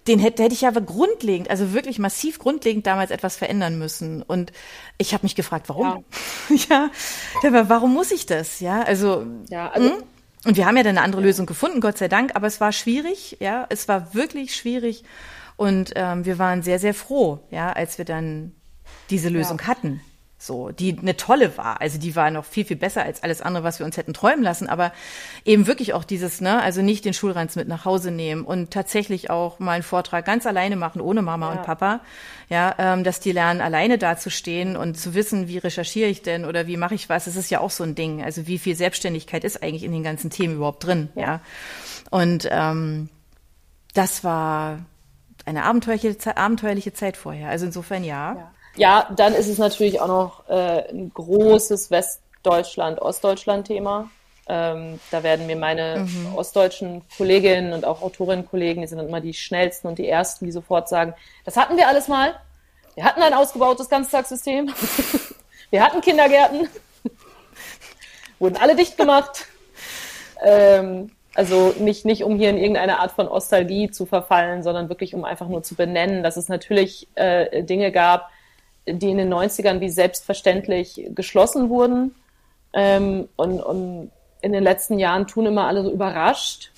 den hätte, hätte ich aber grundlegend, also wirklich massiv grundlegend damals etwas verändern müssen. Und ich habe mich gefragt, warum? Ja. ja, aber warum muss ich das? Ja, also, ja, also hm? und wir haben ja dann eine andere. Lösung gefunden, Gott sei Dank, aber es war schwierig, ja, es war wirklich schwierig. Und ähm, wir waren sehr, sehr froh, ja, als wir dann diese Lösung ja. hatten. So, die eine tolle war. Also die war noch viel, viel besser als alles andere, was wir uns hätten träumen lassen. Aber eben wirklich auch dieses, ne, also nicht den Schulranz mit nach Hause nehmen und tatsächlich auch mal einen Vortrag ganz alleine machen, ohne Mama ja. und Papa. Ja, ähm, dass die lernen, alleine dazustehen und zu wissen, wie recherchiere ich denn oder wie mache ich was. Das ist ja auch so ein Ding. Also wie viel Selbstständigkeit ist eigentlich in den ganzen Themen überhaupt drin, ja. ja? Und ähm, das war eine abenteuerliche, abenteuerliche Zeit vorher. Also insofern ja. ja. Ja, dann ist es natürlich auch noch äh, ein großes Westdeutschland-Ostdeutschland-Thema. Ähm, da werden mir meine mhm. ostdeutschen Kolleginnen und auch Autorinnen-Kollegen, die sind immer die schnellsten und die ersten, die sofort sagen, das hatten wir alles mal. Wir hatten ein ausgebautes Ganztagssystem. wir hatten Kindergärten. Wurden alle dicht gemacht. Ähm, also nicht, nicht um hier in irgendeine Art von Ostalgie zu verfallen, sondern wirklich um einfach nur zu benennen, dass es natürlich äh, Dinge gab, die in den 90ern wie selbstverständlich geschlossen wurden. Ähm, und, und in den letzten Jahren tun immer alle so überrascht,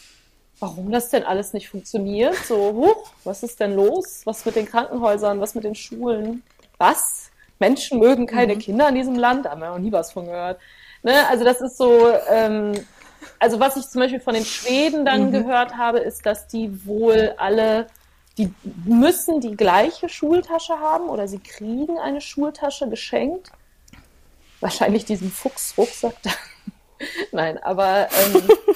warum das denn alles nicht funktioniert. So, huch, was ist denn los? Was mit den Krankenhäusern? Was mit den Schulen? Was? Menschen mögen keine mhm. Kinder in diesem Land? Da haben wir noch nie was von gehört. Ne? Also das ist so, ähm, also was ich zum Beispiel von den Schweden dann mhm. gehört habe, ist, dass die wohl alle die müssen die gleiche Schultasche haben oder sie kriegen eine Schultasche geschenkt. Wahrscheinlich diesen Fuchsrucksack da. Nein, aber ähm,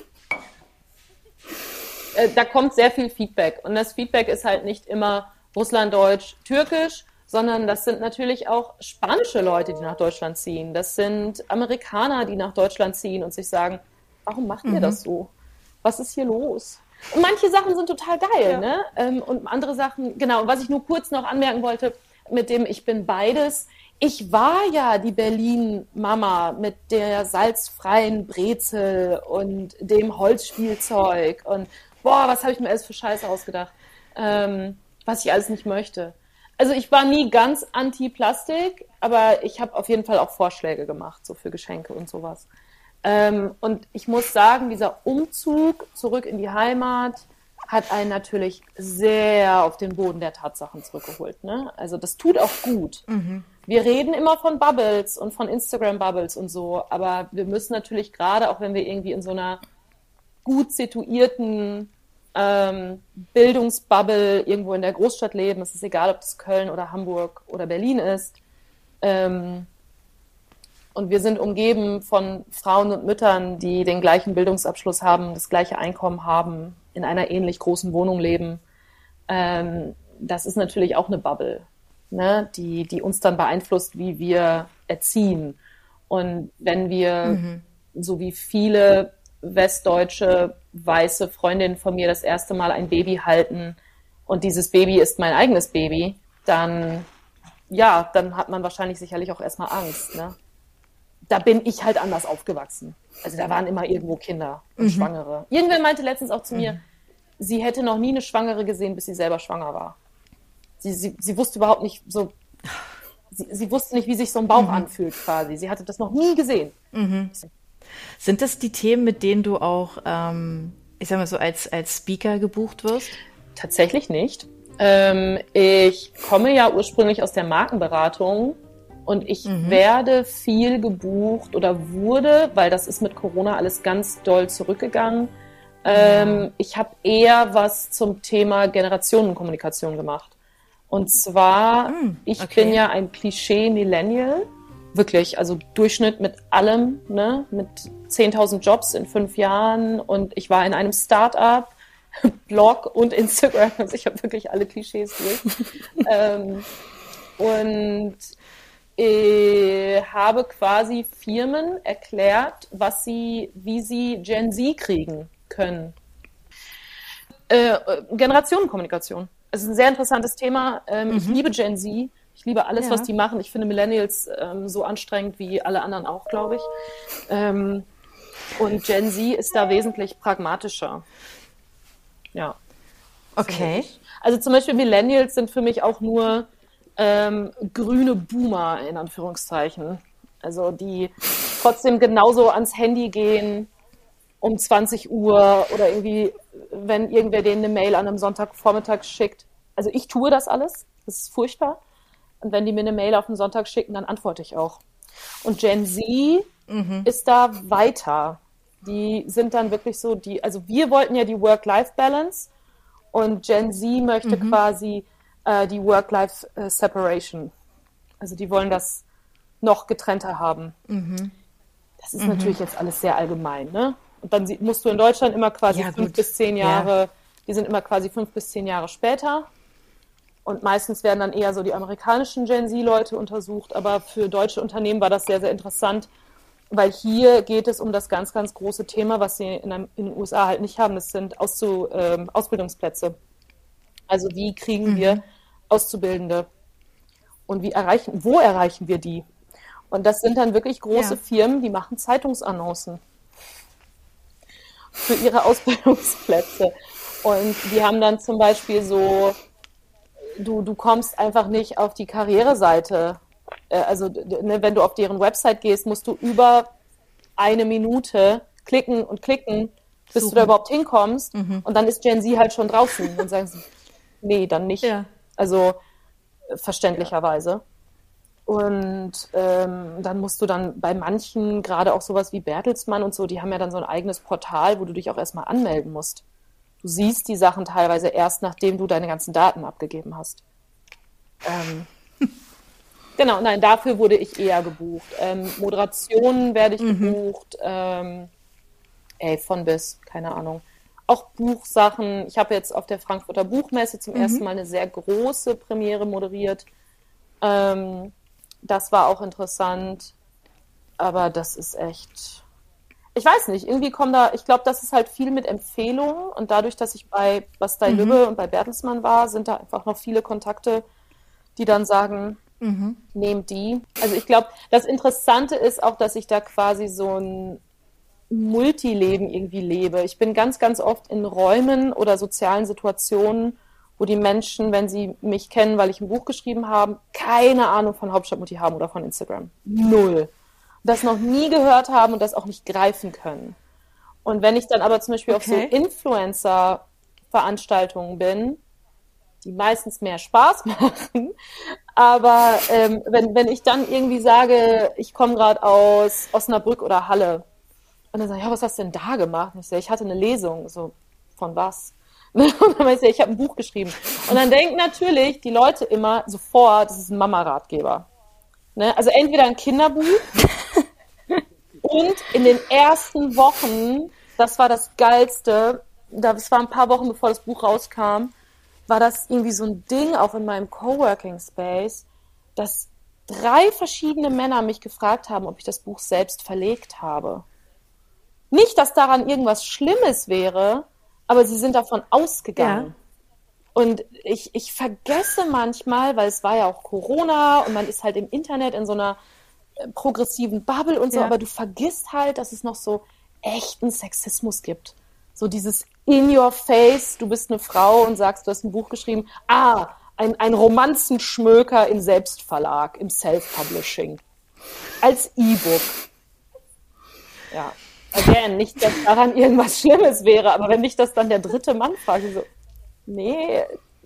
äh, da kommt sehr viel Feedback. Und das Feedback ist halt nicht immer Russlanddeutsch, Türkisch, sondern das sind natürlich auch spanische Leute, die nach Deutschland ziehen. Das sind Amerikaner, die nach Deutschland ziehen und sich sagen, warum macht ihr mhm. das so? Was ist hier los? Und manche Sachen sind total geil, ja. ne? Ähm, und andere Sachen, genau. Und was ich nur kurz noch anmerken wollte, mit dem Ich bin beides. Ich war ja die Berlin-Mama mit der salzfreien Brezel und dem Holzspielzeug und boah, was habe ich mir alles für Scheiße ausgedacht, ähm, was ich alles nicht möchte. Also ich war nie ganz anti-Plastik, aber ich habe auf jeden Fall auch Vorschläge gemacht, so für Geschenke und sowas. Ähm, und ich muss sagen, dieser Umzug zurück in die Heimat hat einen natürlich sehr auf den Boden der Tatsachen zurückgeholt. Ne? Also das tut auch gut. Mhm. Wir reden immer von Bubbles und von Instagram-Bubbles und so, aber wir müssen natürlich gerade, auch wenn wir irgendwie in so einer gut situierten ähm, Bildungsbubble irgendwo in der Großstadt leben, es ist egal, ob das Köln oder Hamburg oder Berlin ist, ähm, und wir sind umgeben von Frauen und Müttern, die den gleichen Bildungsabschluss haben, das gleiche Einkommen haben, in einer ähnlich großen Wohnung leben. Ähm, das ist natürlich auch eine Bubble, ne? die, die uns dann beeinflusst, wie wir erziehen. Und wenn wir, mhm. so wie viele westdeutsche weiße Freundinnen von mir das erste Mal ein Baby halten und dieses Baby ist mein eigenes Baby, dann ja, dann hat man wahrscheinlich sicherlich auch erstmal Angst. Ne? Da bin ich halt anders aufgewachsen. Also da waren immer irgendwo Kinder und mhm. Schwangere. Irgendwer meinte letztens auch zu mir, mhm. sie hätte noch nie eine Schwangere gesehen, bis sie selber schwanger war. Sie, sie, sie wusste überhaupt nicht so, sie, sie wusste nicht, wie sich so ein Bauch mhm. anfühlt quasi. Sie hatte das noch nie gesehen. Mhm. Sind das die Themen, mit denen du auch, ähm, ich sag mal so, als, als Speaker gebucht wirst? Tatsächlich nicht. Ähm, ich komme ja ursprünglich aus der Markenberatung und ich mhm. werde viel gebucht oder wurde, weil das ist mit Corona alles ganz doll zurückgegangen. Ähm, ich habe eher was zum Thema Generationenkommunikation gemacht. Und zwar, mhm, ich okay. bin ja ein Klischee-Millennial. Wirklich, also Durchschnitt mit allem, ne? mit 10.000 Jobs in fünf Jahren. Und ich war in einem Start-up, Blog und Instagram. Also ich habe wirklich alle Klischees durch. ähm, und äh, habe quasi Firmen erklärt, was sie, wie sie Gen Z kriegen können. Äh, Generationenkommunikation. Es ist ein sehr interessantes Thema. Ähm, mhm. Ich liebe Gen Z. Ich liebe alles, ja. was die machen. Ich finde Millennials ähm, so anstrengend wie alle anderen auch, glaube ich. Ähm, und Gen Z ist da wesentlich pragmatischer. Ja. Okay. Also zum Beispiel Millennials sind für mich auch nur ähm, grüne Boomer in Anführungszeichen. Also die trotzdem genauso ans Handy gehen um 20 Uhr oder irgendwie, wenn irgendwer denen eine Mail an einem Sonntagvormittag schickt. Also ich tue das alles. Das ist furchtbar. Und wenn die mir eine Mail auf den Sonntag schicken, dann antworte ich auch. Und Gen Z mhm. ist da weiter. Die sind dann wirklich so, die, also wir wollten ja die Work-Life-Balance und Gen Z möchte mhm. quasi äh, die Work-Life-Separation. Also die wollen das noch getrennter haben. Mhm. Das ist mhm. natürlich jetzt alles sehr allgemein, ne? Und dann musst du in Deutschland immer quasi ja, fünf bis zehn Jahre, ja. die sind immer quasi fünf bis zehn Jahre später. Und meistens werden dann eher so die amerikanischen Gen Z-Leute untersucht. Aber für deutsche Unternehmen war das sehr, sehr interessant, weil hier geht es um das ganz, ganz große Thema, was sie in, in den USA halt nicht haben. Das sind Auszu, äh, Ausbildungsplätze. Also wie kriegen mhm. wir Auszubildende und wie erreichen, wo erreichen wir die? Und das sind dann wirklich große ja. Firmen, die machen Zeitungsannoncen für ihre Ausbildungsplätze. Und die haben dann zum Beispiel so, du, du kommst einfach nicht auf die Karriereseite. Äh, also ne, wenn du auf deren Website gehst, musst du über eine Minute klicken und klicken, bis Suchen. du da überhaupt hinkommst. Mhm. Und dann ist Gen Z halt schon draußen. Und sagen sie, nee, dann nicht. Ja. Also äh, verständlicherweise. Und ähm, dann musst du dann bei manchen, gerade auch sowas wie Bertelsmann und so, die haben ja dann so ein eigenes Portal, wo du dich auch erstmal anmelden musst. Du siehst die Sachen teilweise erst, nachdem du deine ganzen Daten abgegeben hast. Ähm, genau, nein, dafür wurde ich eher gebucht. Ähm, Moderationen werde ich mhm. gebucht. Ähm, ey, von bis, keine Ahnung auch Buchsachen. Ich habe jetzt auf der Frankfurter Buchmesse zum mhm. ersten Mal eine sehr große Premiere moderiert. Ähm, das war auch interessant. Aber das ist echt. ich weiß nicht, irgendwie kommen da, ich glaube, das ist halt viel mit Empfehlungen und dadurch, dass ich bei Bastei mhm. Lübbe und bei Bertelsmann war, sind da einfach noch viele Kontakte, die dann sagen, mhm. nehmt die. Also ich glaube, das Interessante ist auch, dass ich da quasi so ein Multileben irgendwie lebe. Ich bin ganz, ganz oft in Räumen oder sozialen Situationen, wo die Menschen, wenn sie mich kennen, weil ich ein Buch geschrieben habe, keine Ahnung von Hauptstadtmutti haben oder von Instagram. Null. Das noch nie gehört haben und das auch nicht greifen können. Und wenn ich dann aber zum Beispiel okay. auf so Influencer-Veranstaltungen bin, die meistens mehr Spaß machen, aber ähm, wenn, wenn ich dann irgendwie sage, ich komme gerade aus Osnabrück oder Halle, und dann sage ich, ja, was hast du denn da gemacht? Und ich sage, ich hatte eine Lesung. So, von was? Und dann weiß ich, ich habe ein Buch geschrieben. Und dann denken natürlich die Leute immer sofort, das ist ein Mama-Ratgeber. Ne? Also entweder ein Kinderbuch und in den ersten Wochen, das war das Geilste, das war ein paar Wochen bevor das Buch rauskam, war das irgendwie so ein Ding auch in meinem Coworking Space, dass drei verschiedene Männer mich gefragt haben, ob ich das Buch selbst verlegt habe. Nicht, dass daran irgendwas Schlimmes wäre, aber sie sind davon ausgegangen. Ja. Und ich, ich vergesse manchmal, weil es war ja auch Corona und man ist halt im Internet in so einer äh, progressiven Bubble und so, ja. aber du vergisst halt, dass es noch so echten Sexismus gibt. So dieses in your face, du bist eine Frau und sagst, du hast ein Buch geschrieben, ah, ein, ein Romanzenschmöker im Selbstverlag, im Self-Publishing. Als E-Book. Ja. Again, nicht, dass daran irgendwas Schlimmes wäre, aber wenn mich das dann der dritte Mann fragt, so, nee,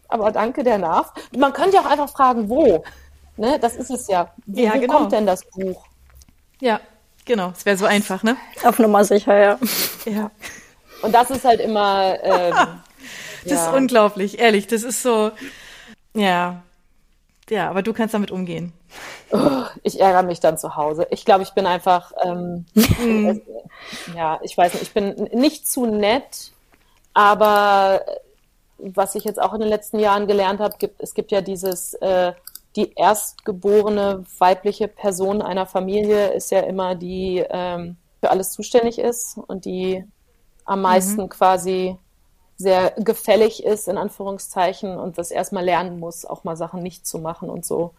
aber danke der Nach. Man könnte ja auch einfach fragen, wo. Ne, das ist es ja. Wie, ja, wo genau. kommt denn das Buch? Ja, genau. Es wäre so einfach, ne? Auf Nummer sicher, ja. Ja. Und das ist halt immer. Ähm, das ja. ist unglaublich, ehrlich. Das ist so. Ja. Ja, aber du kannst damit umgehen. Oh, ich ärgere mich dann zu Hause. Ich glaube, ich bin einfach, ähm, mhm. ja, ich weiß nicht, ich bin nicht zu nett, aber was ich jetzt auch in den letzten Jahren gelernt habe, gibt, es gibt ja dieses, äh, die erstgeborene weibliche Person einer Familie ist ja immer die ähm, für alles zuständig ist und die am meisten mhm. quasi sehr gefällig ist, in Anführungszeichen, und das erstmal lernen muss, auch mal Sachen nicht zu machen und so.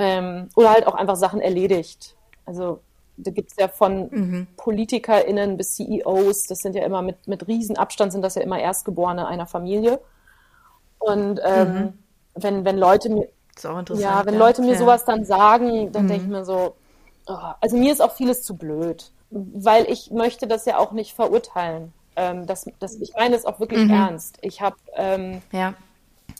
Ähm, oder halt auch einfach Sachen erledigt. Also da gibt es ja von mhm. PolitikerInnen bis CEOs, das sind ja immer mit, mit Riesenabstand sind das ja immer Erstgeborene einer Familie. Und ähm, mhm. wenn, wenn Leute mir ja, wenn ja. Leute mir ja. sowas dann sagen, dann mhm. denke ich mir so, oh, also mir ist auch vieles zu blöd, weil ich möchte das ja auch nicht verurteilen. Ähm, das, das, ich meine es auch wirklich mhm. ernst. Ich habe ähm, ja.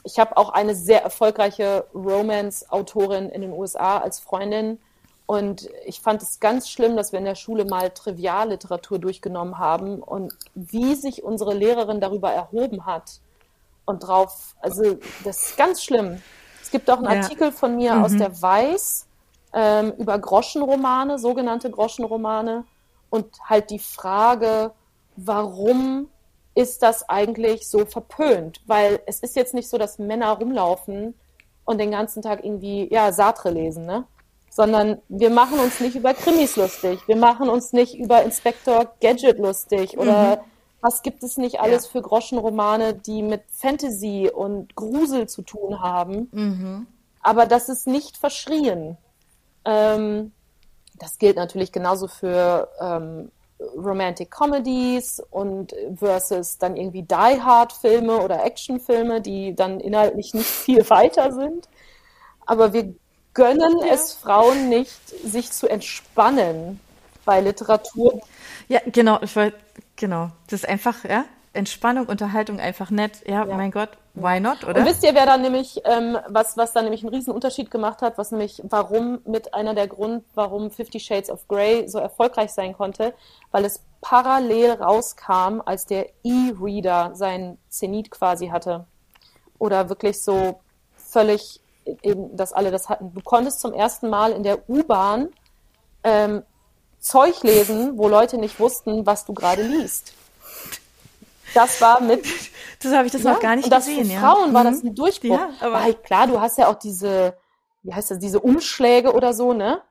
Ich habe auch eine sehr erfolgreiche Romance-Autorin in den USA als Freundin. Und ich fand es ganz schlimm, dass wir in der Schule mal Trivialliteratur durchgenommen haben und wie sich unsere Lehrerin darüber erhoben hat und drauf, also das ist ganz schlimm. Es gibt auch einen ja. Artikel von mir mhm. aus der Weiß ähm, über Groschenromane, sogenannte Groschenromane und halt die Frage, warum ist das eigentlich so verpönt? Weil es ist jetzt nicht so, dass Männer rumlaufen und den ganzen Tag irgendwie, ja, Sartre lesen, ne? Sondern wir machen uns nicht über Krimis lustig, wir machen uns nicht über Inspector Gadget lustig oder mhm. was gibt es nicht alles ja. für Groschenromane, die mit Fantasy und Grusel zu tun haben. Mhm. Aber das ist nicht verschrien. Ähm, das gilt natürlich genauso für ähm, Romantic Comedies und versus dann irgendwie Die Hard Filme oder Actionfilme, die dann inhaltlich nicht viel weiter sind. Aber wir gönnen ja. es Frauen nicht, sich zu entspannen bei Literatur. Ja, genau, ich wollte, genau. Das ist einfach, ja, Entspannung, Unterhaltung einfach nett. Ja, ja, mein Gott, why not, oder? Und wisst ihr, wer da nämlich, ähm, was, was da nämlich einen riesen Unterschied gemacht hat, was nämlich, warum mit einer der Grund, warum Fifty Shades of Grey so erfolgreich sein konnte, weil es parallel rauskam, als der E-Reader seinen Zenit quasi hatte. Oder wirklich so völlig, eben, dass alle das hatten. Du konntest zum ersten Mal in der U-Bahn ähm, Zeug lesen, wo Leute nicht wussten, was du gerade liest. Das war mit. Das habe ich das ja, noch gar nicht und das gesehen. Für Frauen ja. war das ein Durchbruch. Ja, aber halt klar, du hast ja auch diese, wie heißt das, diese Umschläge oder so, ne?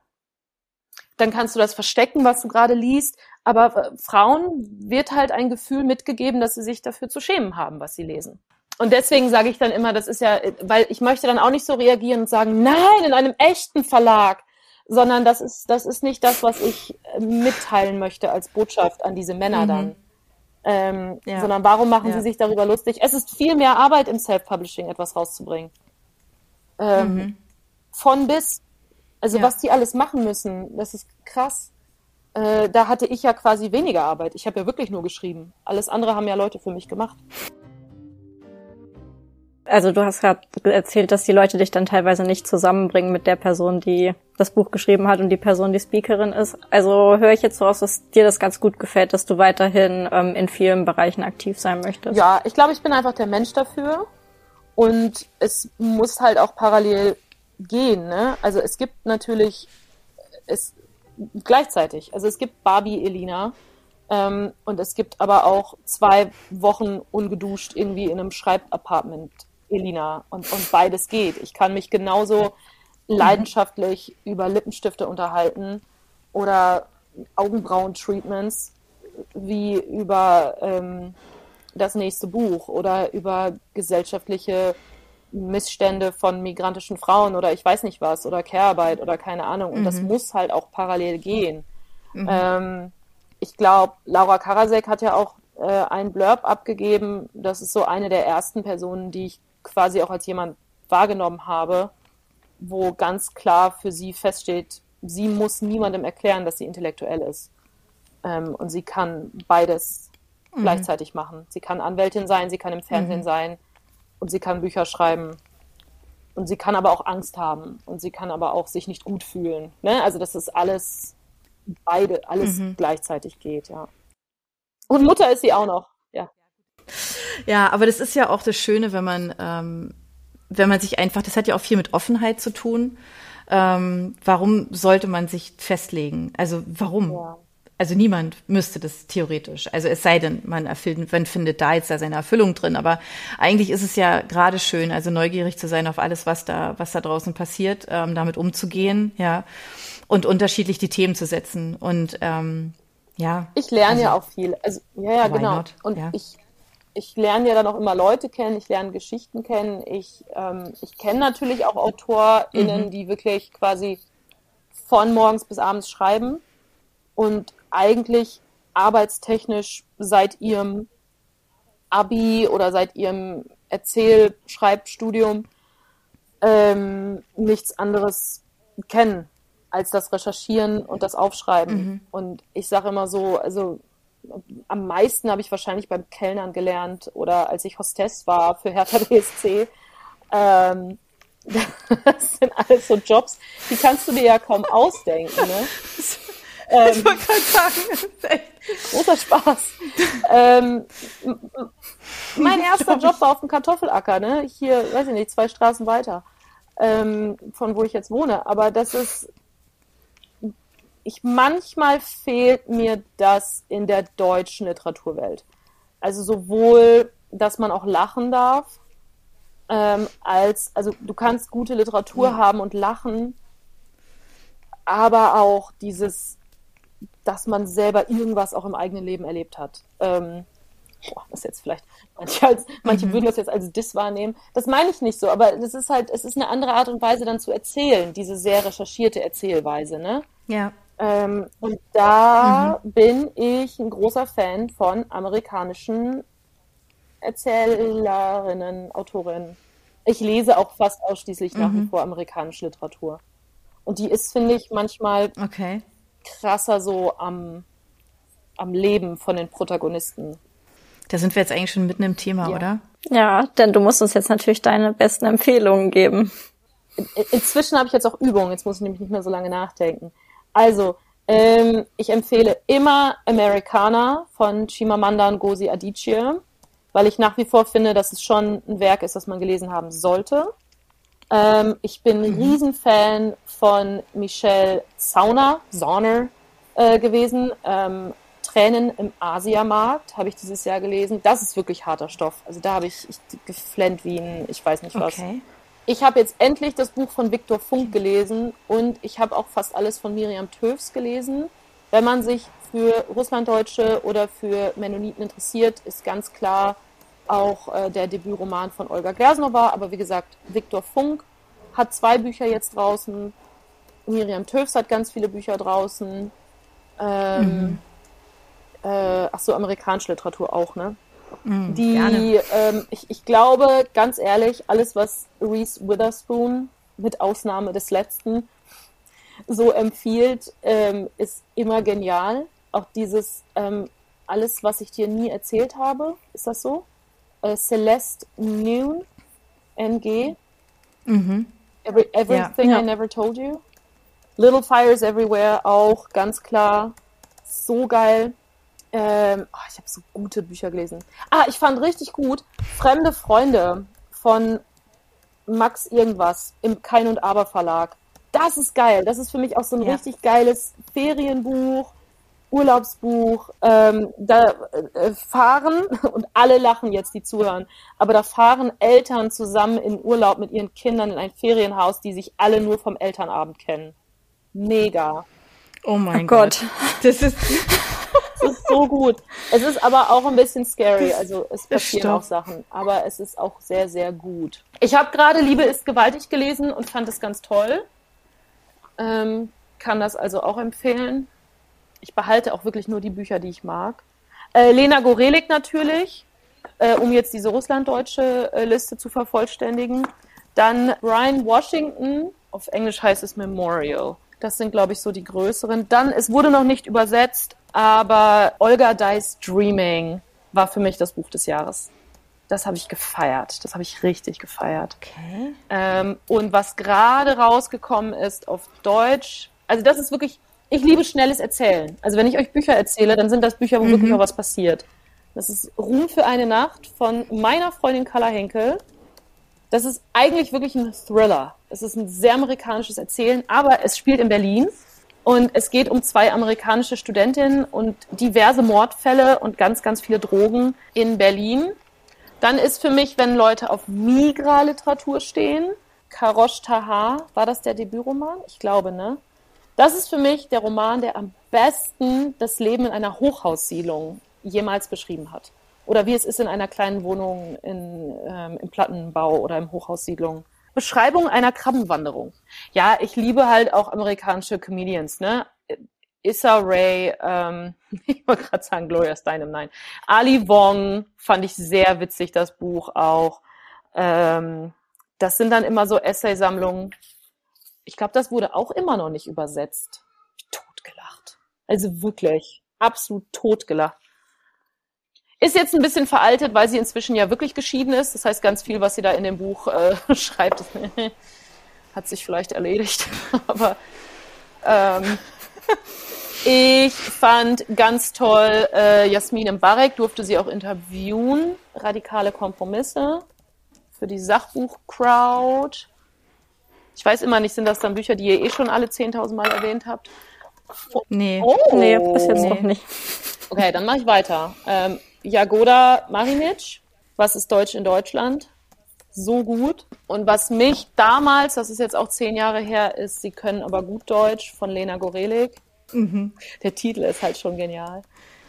dann kannst du das verstecken, was du gerade liest. Aber äh, Frauen wird halt ein Gefühl mitgegeben, dass sie sich dafür zu schämen haben, was sie lesen. Und deswegen sage ich dann immer, das ist ja, weil ich möchte dann auch nicht so reagieren und sagen, nein, in einem echten Verlag, sondern das ist, das ist nicht das, was ich äh, mitteilen möchte als Botschaft an diese Männer mhm. dann. Ähm, ja. Sondern warum machen ja. sie sich darüber lustig? Es ist viel mehr Arbeit im Self-Publishing, etwas rauszubringen. Ähm, mhm. Von bis. Also ja. was die alles machen müssen, das ist krass. Äh, da hatte ich ja quasi weniger Arbeit. Ich habe ja wirklich nur geschrieben. Alles andere haben ja Leute für mich gemacht. Also du hast gerade erzählt, dass die Leute dich dann teilweise nicht zusammenbringen mit der Person, die das Buch geschrieben hat und die Person, die Speakerin ist. Also höre ich jetzt so aus, dass dir das ganz gut gefällt, dass du weiterhin ähm, in vielen Bereichen aktiv sein möchtest. Ja, ich glaube, ich bin einfach der Mensch dafür. Und es muss halt auch parallel gehen. Ne? Also es gibt natürlich es gleichzeitig. Also es gibt Barbie Elina ähm, und es gibt aber auch zwei Wochen ungeduscht irgendwie in einem Schreibapartment Elina und, und beides geht. Ich kann mich genauso leidenschaftlich über Lippenstifte unterhalten oder Augenbrauen-Treatments wie über ähm, das nächste Buch oder über gesellschaftliche Missstände von migrantischen Frauen oder ich weiß nicht was oder Care-Arbeit oder keine Ahnung. Und mhm. das muss halt auch parallel gehen. Mhm. Ähm, ich glaube, Laura Karasek hat ja auch äh, ein Blurb abgegeben. Das ist so eine der ersten Personen, die ich quasi auch als jemand wahrgenommen habe, wo ganz klar für sie feststeht, sie muss niemandem erklären, dass sie intellektuell ist. Ähm, und sie kann beides mhm. gleichzeitig machen. Sie kann Anwältin sein, sie kann im Fernsehen mhm. sein und sie kann Bücher schreiben. Und sie kann aber auch Angst haben und sie kann aber auch sich nicht gut fühlen. Ne? Also dass das alles, beide, alles mhm. gleichzeitig geht, ja. Und Mutter ist sie auch noch, ja. Aber das ist ja auch das Schöne, wenn man, ähm, wenn man sich einfach, das hat ja auch viel mit Offenheit zu tun. Ähm, warum sollte man sich festlegen? Also warum? Ja. Also niemand müsste das theoretisch. Also es sei denn, man erfüllt, man findet da jetzt da seine Erfüllung drin. Aber eigentlich ist es ja gerade schön, also neugierig zu sein auf alles, was da, was da draußen passiert, ähm, damit umzugehen, ja, und unterschiedlich die Themen zu setzen. Und ähm, ja. Ich lerne also, ja auch viel. Also ja, ja, genau. Not? Und ja. ich ich lerne ja dann auch immer Leute kennen, ich lerne Geschichten kennen, ich, ähm, ich kenne natürlich auch AutorInnen, mhm. die wirklich quasi von morgens bis abends schreiben und eigentlich arbeitstechnisch seit ihrem Abi oder seit ihrem Erzähl-Schreibstudium ähm, nichts anderes kennen als das Recherchieren und das Aufschreiben. Mhm. Und ich sage immer so, also am meisten habe ich wahrscheinlich beim Kellnern gelernt oder als ich Hostess war für Hertha BSC. Ähm, das sind alles so Jobs, die kannst du dir ja kaum ausdenken. Ne? Ähm, ich wollte gerade sagen, das ist echt großer Spaß. ähm, mein erster Job war auf dem Kartoffelacker, ne? Hier, weiß ich nicht, zwei Straßen weiter, ähm, von wo ich jetzt wohne. Aber das ist, ich manchmal fehlt mir das in der deutschen Literaturwelt. Also sowohl, dass man auch lachen darf, ähm, als, also du kannst gute Literatur ja. haben und lachen, aber auch dieses, dass man selber irgendwas auch im eigenen Leben erlebt hat. Ähm, boah, das jetzt vielleicht, manche, als, manche mhm. würden das jetzt als Diss wahrnehmen. Das meine ich nicht so, aber es ist halt, es ist eine andere Art und Weise dann zu erzählen, diese sehr recherchierte Erzählweise, ne? Ja. Ähm, und da mhm. bin ich ein großer Fan von amerikanischen Erzählerinnen, Autorinnen. Ich lese auch fast ausschließlich mhm. nach wie mhm. vor amerikanische Literatur. Und die ist, finde ich, manchmal okay. krasser so am, am Leben von den Protagonisten. Da sind wir jetzt eigentlich schon mitten im Thema, ja. oder? Ja, denn du musst uns jetzt natürlich deine besten Empfehlungen geben. In, inzwischen habe ich jetzt auch Übungen, jetzt muss ich nämlich nicht mehr so lange nachdenken. Also, ähm, ich empfehle immer Americana von Chimamanda Ngozi Adichie, weil ich nach wie vor finde, dass es schon ein Werk ist, das man gelesen haben sollte. Ähm, ich bin mhm. Riesenfan von Michelle Zauner, Zauner äh, gewesen. Ähm, Tränen im Asiamarkt habe ich dieses Jahr gelesen. Das ist wirklich harter Stoff. Also da habe ich, ich geflennt wie ein, ich weiß nicht was. Okay. Ich habe jetzt endlich das Buch von Viktor Funk gelesen und ich habe auch fast alles von Miriam Töfs gelesen. Wenn man sich für Russlanddeutsche oder für Mennoniten interessiert, ist ganz klar auch äh, der Debütroman von Olga Glersnova. Aber wie gesagt, Viktor Funk hat zwei Bücher jetzt draußen. Miriam Töfs hat ganz viele Bücher draußen. Ähm, mhm. äh, ach so, amerikanische Literatur auch, ne? Mhm, die, ähm, ich, ich glaube, ganz ehrlich, alles, was Reese Witherspoon, mit Ausnahme des letzten, so empfiehlt, ähm, ist immer genial. Auch dieses, ähm, alles, was ich dir nie erzählt habe, ist das so? Äh, Celeste Noon, NG. Mhm. Every, everything ja. I Never Told You. Little Fires Everywhere auch, ganz klar. So geil. Ähm, oh, ich habe so gute Bücher gelesen. Ah, ich fand richtig gut Fremde Freunde von Max irgendwas im Kein und Aber Verlag. Das ist geil. Das ist für mich auch so ein ja. richtig geiles Ferienbuch, Urlaubsbuch. Ähm, da äh, fahren, und alle lachen jetzt, die zuhören, aber da fahren Eltern zusammen in Urlaub mit ihren Kindern in ein Ferienhaus, die sich alle nur vom Elternabend kennen. Mega. Oh mein oh Gott. Gott. Das ist so gut. Es ist aber auch ein bisschen scary. Also es passieren auch Sachen. Aber es ist auch sehr, sehr gut. Ich habe gerade Liebe ist gewaltig gelesen und fand es ganz toll. Ähm, kann das also auch empfehlen. Ich behalte auch wirklich nur die Bücher, die ich mag. Äh, Lena Gorelik natürlich, äh, um jetzt diese russlanddeutsche äh, Liste zu vervollständigen. Dann Brian Washington, auf Englisch heißt es Memorial. Das sind, glaube ich, so die größeren. Dann, es wurde noch nicht übersetzt, aber Olga Dice Dreaming war für mich das Buch des Jahres. Das habe ich gefeiert. Das habe ich richtig gefeiert. Okay. Ähm, und was gerade rausgekommen ist auf Deutsch, also das ist wirklich, ich liebe schnelles Erzählen. Also wenn ich euch Bücher erzähle, dann sind das Bücher, wo mhm. wirklich auch was passiert. Das ist Ruhm für eine Nacht von meiner Freundin Carla Henkel. Das ist eigentlich wirklich ein Thriller. Es ist ein sehr amerikanisches Erzählen, aber es spielt in Berlin und es geht um zwei amerikanische Studentinnen und diverse Mordfälle und ganz, ganz viele Drogen in Berlin. Dann ist für mich, wenn Leute auf Migra-Literatur stehen, Karosh Tahar, war das der Debütroman? Ich glaube, ne? Das ist für mich der Roman, der am besten das Leben in einer Hochhaussiedlung jemals beschrieben hat. Oder wie es ist in einer kleinen Wohnung in, ähm, im Plattenbau oder im Hochhaussiedlung. Beschreibung einer Krabbenwanderung. Ja, ich liebe halt auch amerikanische Comedians, ne? Issa Rae, ähm, ich wollte gerade sagen Gloria Steinem, nein. Ali Wong fand ich sehr witzig, das Buch auch. Ähm, das sind dann immer so Essaysammlungen. Ich glaube, das wurde auch immer noch nicht übersetzt. Totgelacht. Also wirklich, absolut totgelacht. Ist jetzt ein bisschen veraltet, weil sie inzwischen ja wirklich geschieden ist. Das heißt, ganz viel, was sie da in dem Buch äh, schreibt, hat sich vielleicht erledigt. Aber ähm, ich fand ganz toll, äh, Jasmin Mbarek durfte sie auch interviewen. Radikale Kompromisse für die Sachbuch-Crowd. Ich weiß immer nicht, sind das dann Bücher, die ihr eh schon alle 10.000 Mal erwähnt habt? Nee, oh. nee bis jetzt nee. noch nicht. Okay, dann mache ich weiter. Ähm, Jagoda Marinic, was ist Deutsch in Deutschland? So gut. Und was mich damals, das ist jetzt auch zehn Jahre her, ist, sie können aber gut Deutsch von Lena Gorelik. Mhm. Der Titel ist halt schon genial.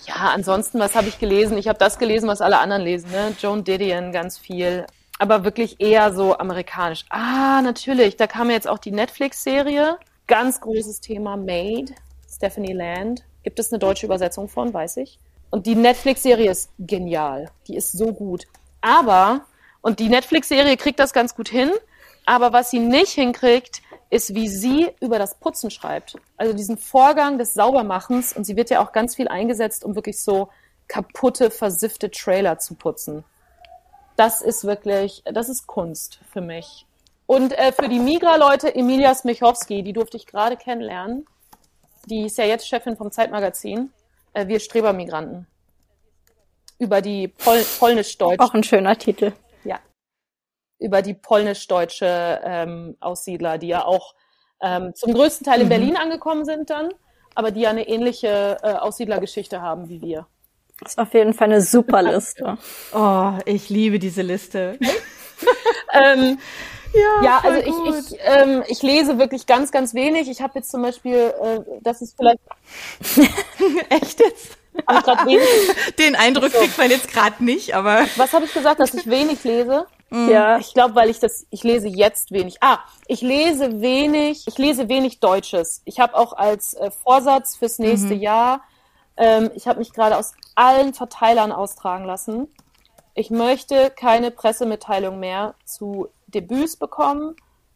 Ja, ansonsten, was habe ich gelesen? Ich habe das gelesen, was alle anderen lesen. Ne? Joan Didion, ganz viel. Aber wirklich eher so amerikanisch. Ah, natürlich. Da kam jetzt auch die Netflix-Serie. Ganz großes Thema, Made. Stephanie Land. Gibt es eine deutsche Übersetzung von, weiß ich. Und die Netflix-Serie ist genial. Die ist so gut. Aber, und die Netflix-Serie kriegt das ganz gut hin, aber was sie nicht hinkriegt, ist, wie sie über das Putzen schreibt. Also diesen Vorgang des Saubermachens. Und sie wird ja auch ganz viel eingesetzt, um wirklich so kaputte, versiffte Trailer zu putzen. Das ist wirklich, das ist Kunst für mich. Und äh, für die Migra-Leute, Emilia Smichowski, die durfte ich gerade kennenlernen. Die ist ja jetzt Chefin vom Zeitmagazin äh, Wir Strebermigranten. Über die Pol polnisch-deutsche. Auch ein schöner Titel. Ja. Über die polnisch-deutsche ähm, Aussiedler, die ja auch ähm, zum größten Teil in mhm. Berlin angekommen sind dann, aber die ja eine ähnliche äh, Aussiedlergeschichte haben wie wir. Das ist auf jeden Fall eine super Liste. oh, ich liebe diese Liste. ähm, Ja, ja also ich, ich, ähm, ich lese wirklich ganz, ganz wenig. Ich habe jetzt zum Beispiel, äh, das ist vielleicht. Echt jetzt? Den Eindruck so. kriegt man jetzt gerade nicht, aber. Was habe ich gesagt, dass ich wenig lese? Mhm. Ja. Ich glaube, weil ich das, ich lese jetzt wenig. Ah, ich lese wenig, ich lese wenig Deutsches. Ich habe auch als äh, Vorsatz fürs nächste mhm. Jahr, ähm, ich habe mich gerade aus allen Verteilern austragen lassen. Ich möchte keine Pressemitteilung mehr zu Debüts bekommen,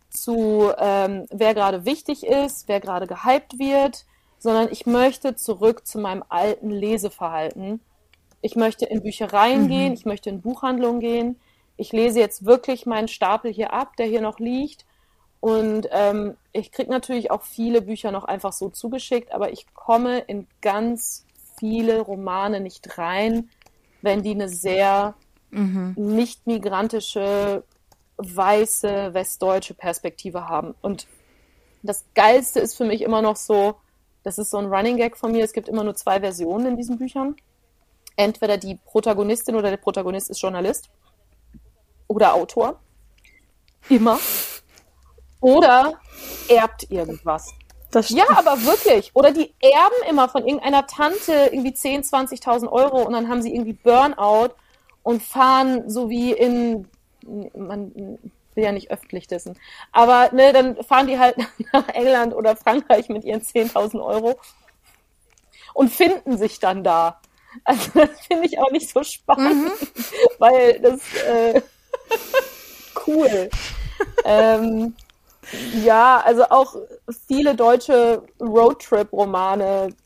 zu ähm, wer gerade wichtig ist, wer gerade gehypt wird, sondern ich möchte zurück zu meinem alten Leseverhalten. Ich möchte in Büchereien mhm. gehen, ich möchte in Buchhandlungen gehen. Ich lese jetzt wirklich meinen Stapel hier ab, der hier noch liegt. Und ähm, ich kriege natürlich auch viele Bücher noch einfach so zugeschickt, aber ich komme in ganz viele Romane nicht rein, wenn die eine sehr mhm. nicht migrantische, weiße, westdeutsche Perspektive haben. Und das Geilste ist für mich immer noch so, das ist so ein Running Gag von mir. Es gibt immer nur zwei Versionen in diesen Büchern. Entweder die Protagonistin oder der Protagonist ist Journalist oder Autor. Immer. Oder erbt irgendwas. ja, aber wirklich. Oder die erben immer von irgendeiner Tante irgendwie 10.000, 20.000 Euro und dann haben sie irgendwie Burnout und fahren so wie in, man, will ja nicht öffentlich dessen. Aber ne, dann fahren die halt nach England oder Frankreich mit ihren 10.000 Euro und finden sich dann da. Also das finde ich auch nicht so spannend, mhm. weil das äh, cool. ähm, ja, also auch viele deutsche Roadtrip-Romane.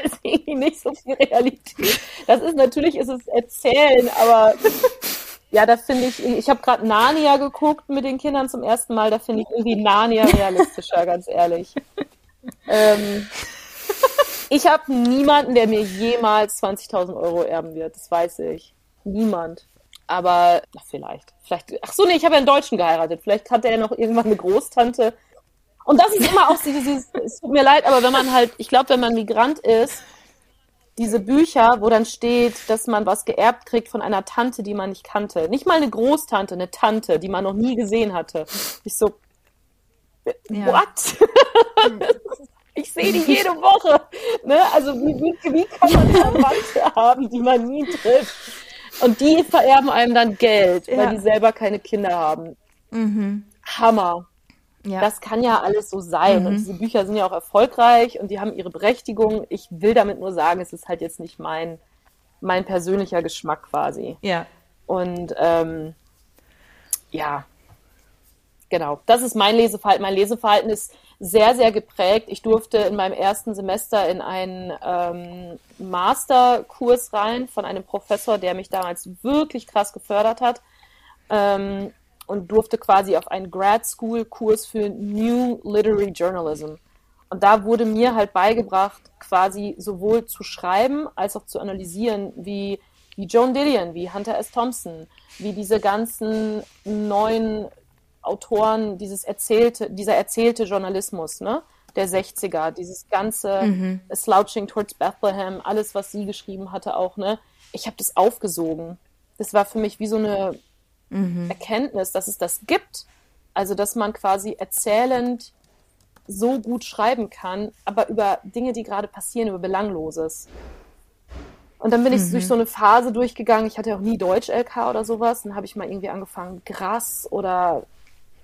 Das ist irgendwie nicht so viel Realität. Das ist natürlich, ist es Erzählen, aber ja, da finde ich, ich habe gerade Narnia geguckt mit den Kindern zum ersten Mal, da finde ich irgendwie Narnia realistischer, ganz ehrlich. Ähm, ich habe niemanden, der mir jemals 20.000 Euro erben wird, das weiß ich. Niemand. Aber ach, vielleicht. Vielleicht. Ach so, nee, ich habe ja einen Deutschen geheiratet. Vielleicht hatte er noch irgendwann eine Großtante. Und das ist immer auch dieses, es tut mir leid, aber wenn man halt, ich glaube, wenn man Migrant ist, diese Bücher, wo dann steht, dass man was geerbt kriegt von einer Tante, die man nicht kannte. Nicht mal eine Großtante, eine Tante, die man noch nie gesehen hatte. Ich so, ja. what? ich sehe die jede Woche. Ne? Also wie, wie, wie kann man Verwandte haben, die man nie trifft? Und die vererben einem dann Geld, ja. weil die selber keine Kinder haben. Mhm. Hammer. Ja. Das kann ja alles so sein. Mhm. Und diese Bücher sind ja auch erfolgreich und die haben ihre Berechtigung. Ich will damit nur sagen, es ist halt jetzt nicht mein, mein persönlicher Geschmack quasi. Ja. Und ähm, ja, genau. Das ist mein Leseverhalten. Mein Leseverhalten ist sehr, sehr geprägt. Ich durfte in meinem ersten Semester in einen ähm, Masterkurs rein von einem Professor, der mich damals wirklich krass gefördert hat. Ähm, und durfte quasi auf einen Grad School Kurs für New Literary Journalism. Und da wurde mir halt beigebracht, quasi sowohl zu schreiben als auch zu analysieren, wie, wie Joan Didion, wie Hunter S. Thompson, wie diese ganzen neuen Autoren, dieses erzählte, dieser erzählte Journalismus, ne? Der 60er, dieses ganze mhm. Slouching Towards Bethlehem, alles, was sie geschrieben hatte, auch, ne? Ich habe das aufgesogen. Das war für mich wie so eine mhm. Erkenntnis, dass es das gibt. Also, dass man quasi erzählend so gut schreiben kann, aber über Dinge, die gerade passieren, über Belangloses. Und dann bin ich mhm. durch so eine Phase durchgegangen. Ich hatte ja auch nie Deutsch-LK oder sowas. Dann habe ich mal irgendwie angefangen, Grass oder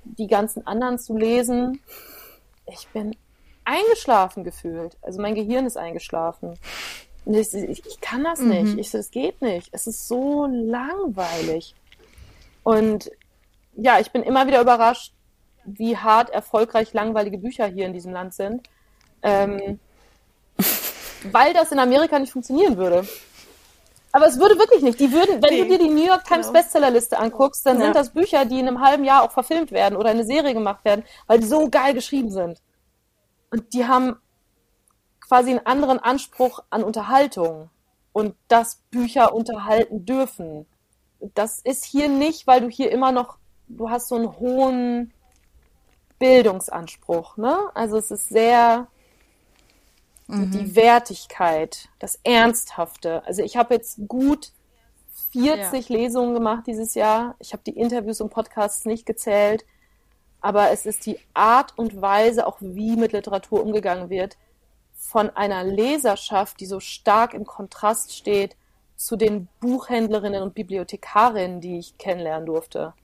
die ganzen anderen zu lesen. Ich bin eingeschlafen gefühlt. Also mein Gehirn ist eingeschlafen. Ich, ich, ich, kann das mhm. nicht. Ich, es geht nicht. Es ist so langweilig. Und ja, ich bin immer wieder überrascht, wie hart erfolgreich langweilige Bücher hier in diesem Land sind. Ähm, weil das in Amerika nicht funktionieren würde. Aber es würde wirklich nicht. Die würden, wenn nee. du dir die New York Times genau. Bestsellerliste anguckst, dann ja. sind das Bücher, die in einem halben Jahr auch verfilmt werden oder eine Serie gemacht werden, weil die so geil geschrieben sind. Und die haben quasi einen anderen Anspruch an Unterhaltung und dass Bücher unterhalten dürfen das ist hier nicht, weil du hier immer noch, du hast so einen hohen Bildungsanspruch, ne? Also es ist sehr mhm. die Wertigkeit, das Ernsthafte. Also ich habe jetzt gut 40 ja. Lesungen gemacht dieses Jahr. Ich habe die Interviews und Podcasts nicht gezählt, aber es ist die Art und Weise, auch wie mit Literatur umgegangen wird, von einer Leserschaft, die so stark im Kontrast steht zu den Buchhändlerinnen und Bibliothekarinnen, die ich kennenlernen durfte.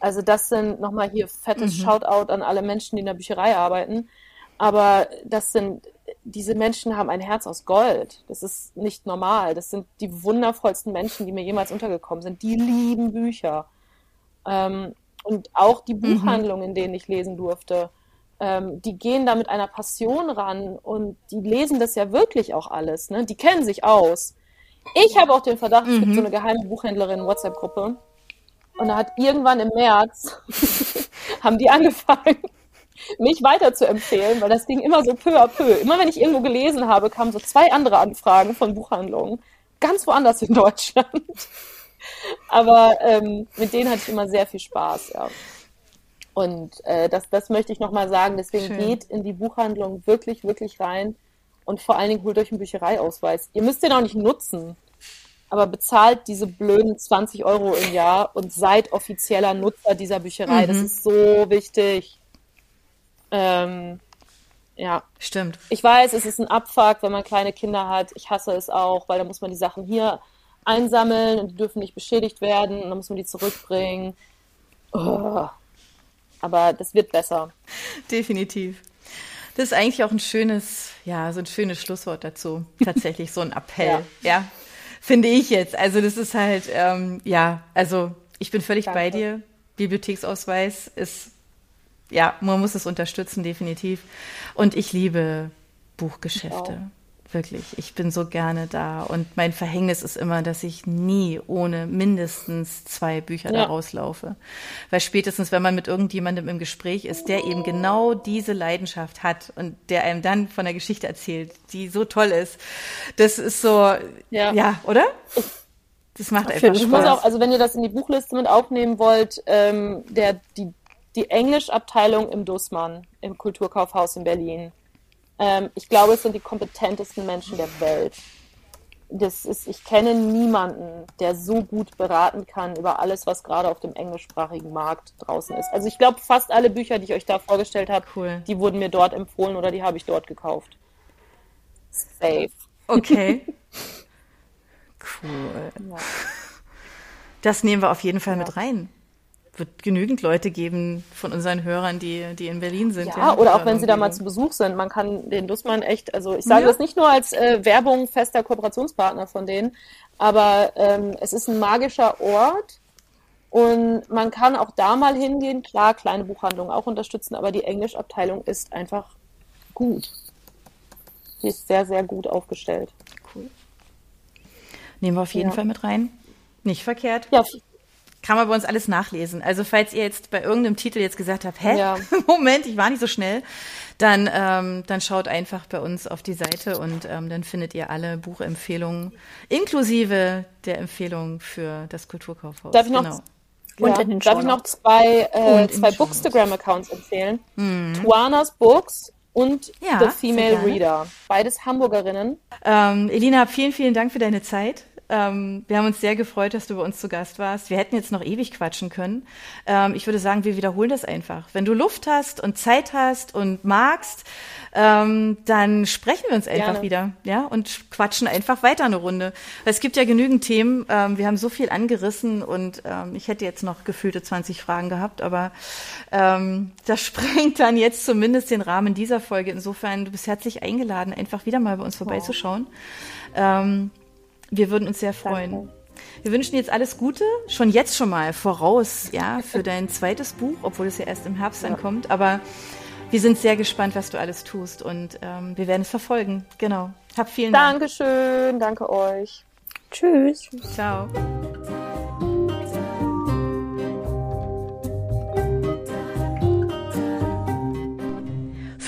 Also das sind nochmal hier fettes mhm. Shoutout an alle Menschen, die in der Bücherei arbeiten. Aber das sind, diese Menschen haben ein Herz aus Gold. Das ist nicht normal. Das sind die wundervollsten Menschen, die mir jemals untergekommen sind. Die lieben Bücher. Ähm, und auch die mhm. Buchhandlungen, in denen ich lesen durfte, ähm, die gehen da mit einer Passion ran und die lesen das ja wirklich auch alles. Ne? Die kennen sich aus. Ich habe auch den Verdacht, mhm. es gibt so mhm. eine geheime Buchhändlerin WhatsApp-Gruppe. Und da hat irgendwann im März haben die angefangen, mich weiter zu empfehlen, weil das ging immer so peu à peu. Immer wenn ich irgendwo gelesen habe, kamen so zwei andere Anfragen von Buchhandlungen. Ganz woanders in Deutschland. Aber ähm, mit denen hatte ich immer sehr viel Spaß, ja. Und äh, das, das möchte ich nochmal sagen. Deswegen Schön. geht in die Buchhandlung wirklich, wirklich rein und vor allen Dingen holt euch einen Büchereiausweis. Ihr müsst den auch nicht nutzen, aber bezahlt diese blöden 20 Euro im Jahr und seid offizieller Nutzer dieser Bücherei. Mhm. Das ist so wichtig. Ähm, ja. Stimmt. Ich weiß, es ist ein Abfuck, wenn man kleine Kinder hat. Ich hasse es auch, weil da muss man die Sachen hier einsammeln und die dürfen nicht beschädigt werden und dann muss man die zurückbringen. Oh. Aber das wird besser. Definitiv. Das ist eigentlich auch ein schönes, ja, so ein schönes Schlusswort dazu. Tatsächlich so ein Appell, ja. ja. Finde ich jetzt. Also das ist halt, ähm, ja, also ich bin völlig Danke. bei dir. Bibliotheksausweis ist, ja, man muss es unterstützen, definitiv. Und ich liebe Buchgeschäfte. Wirklich, ich bin so gerne da. Und mein Verhängnis ist immer, dass ich nie ohne mindestens zwei Bücher ja. da rauslaufe. Weil spätestens, wenn man mit irgendjemandem im Gespräch ist, der eben genau diese Leidenschaft hat und der einem dann von der Geschichte erzählt, die so toll ist, das ist so, ja, ja oder? Das macht einfach Spaß. Ich muss auch, also wenn ihr das in die Buchliste mit aufnehmen wollt, ähm, der, die, die Englischabteilung im Dussmann, im Kulturkaufhaus in Berlin, ähm, ich glaube, es sind die kompetentesten Menschen der Welt. Das ist, ich kenne niemanden, der so gut beraten kann über alles, was gerade auf dem englischsprachigen Markt draußen ist. Also ich glaube, fast alle Bücher, die ich euch da vorgestellt habe, cool. die wurden mir dort empfohlen oder die habe ich dort gekauft. Safe. Okay. cool. Ja. Das nehmen wir auf jeden Fall ja. mit rein wird genügend Leute geben von unseren Hörern, die, die in Berlin sind. Ja, oder auch wenn sie da mal zu Besuch sind. Man kann den Dussmann echt, also ich sage ja. das nicht nur als äh, Werbung fester Kooperationspartner von denen, aber ähm, es ist ein magischer Ort und man kann auch da mal hingehen. Klar, kleine Buchhandlungen auch unterstützen, aber die Englischabteilung ist einfach gut. Die ist sehr, sehr gut aufgestellt. Cool. Nehmen wir auf jeden ja. Fall mit rein. Nicht verkehrt. Ja, kann man bei uns alles nachlesen. Also falls ihr jetzt bei irgendeinem Titel jetzt gesagt habt, hä, ja. Moment, ich war nicht so schnell, dann, ähm, dann schaut einfach bei uns auf die Seite und ähm, dann findet ihr alle Buchempfehlungen, inklusive der Empfehlung für das Kulturkaufhaus. Darf ich noch, genau. ja, darf ich noch zwei, äh, zwei Bookstagram-Accounts empfehlen? Mhm. Tuanas Books und ja, The Female Reader. Beides Hamburgerinnen. Ähm, Elina, vielen, vielen Dank für deine Zeit. Ähm, wir haben uns sehr gefreut, dass du bei uns zu Gast warst. Wir hätten jetzt noch ewig quatschen können. Ähm, ich würde sagen, wir wiederholen das einfach. Wenn du Luft hast und Zeit hast und magst, ähm, dann sprechen wir uns einfach Gerne. wieder, ja, und quatschen einfach weiter eine Runde. Weil es gibt ja genügend Themen. Ähm, wir haben so viel angerissen und ähm, ich hätte jetzt noch gefühlte 20 Fragen gehabt, aber ähm, das sprengt dann jetzt zumindest den Rahmen dieser Folge. Insofern, du bist herzlich eingeladen, einfach wieder mal bei uns vorbeizuschauen. Ähm, wir würden uns sehr freuen. Danke. Wir wünschen jetzt alles Gute, schon jetzt schon mal voraus, ja, für dein zweites Buch, obwohl es ja erst im Herbst ja. ankommt. Aber wir sind sehr gespannt, was du alles tust und ähm, wir werden es verfolgen. Genau. Hab vielen Dank. Dankeschön, danke euch. Tschüss. Ciao.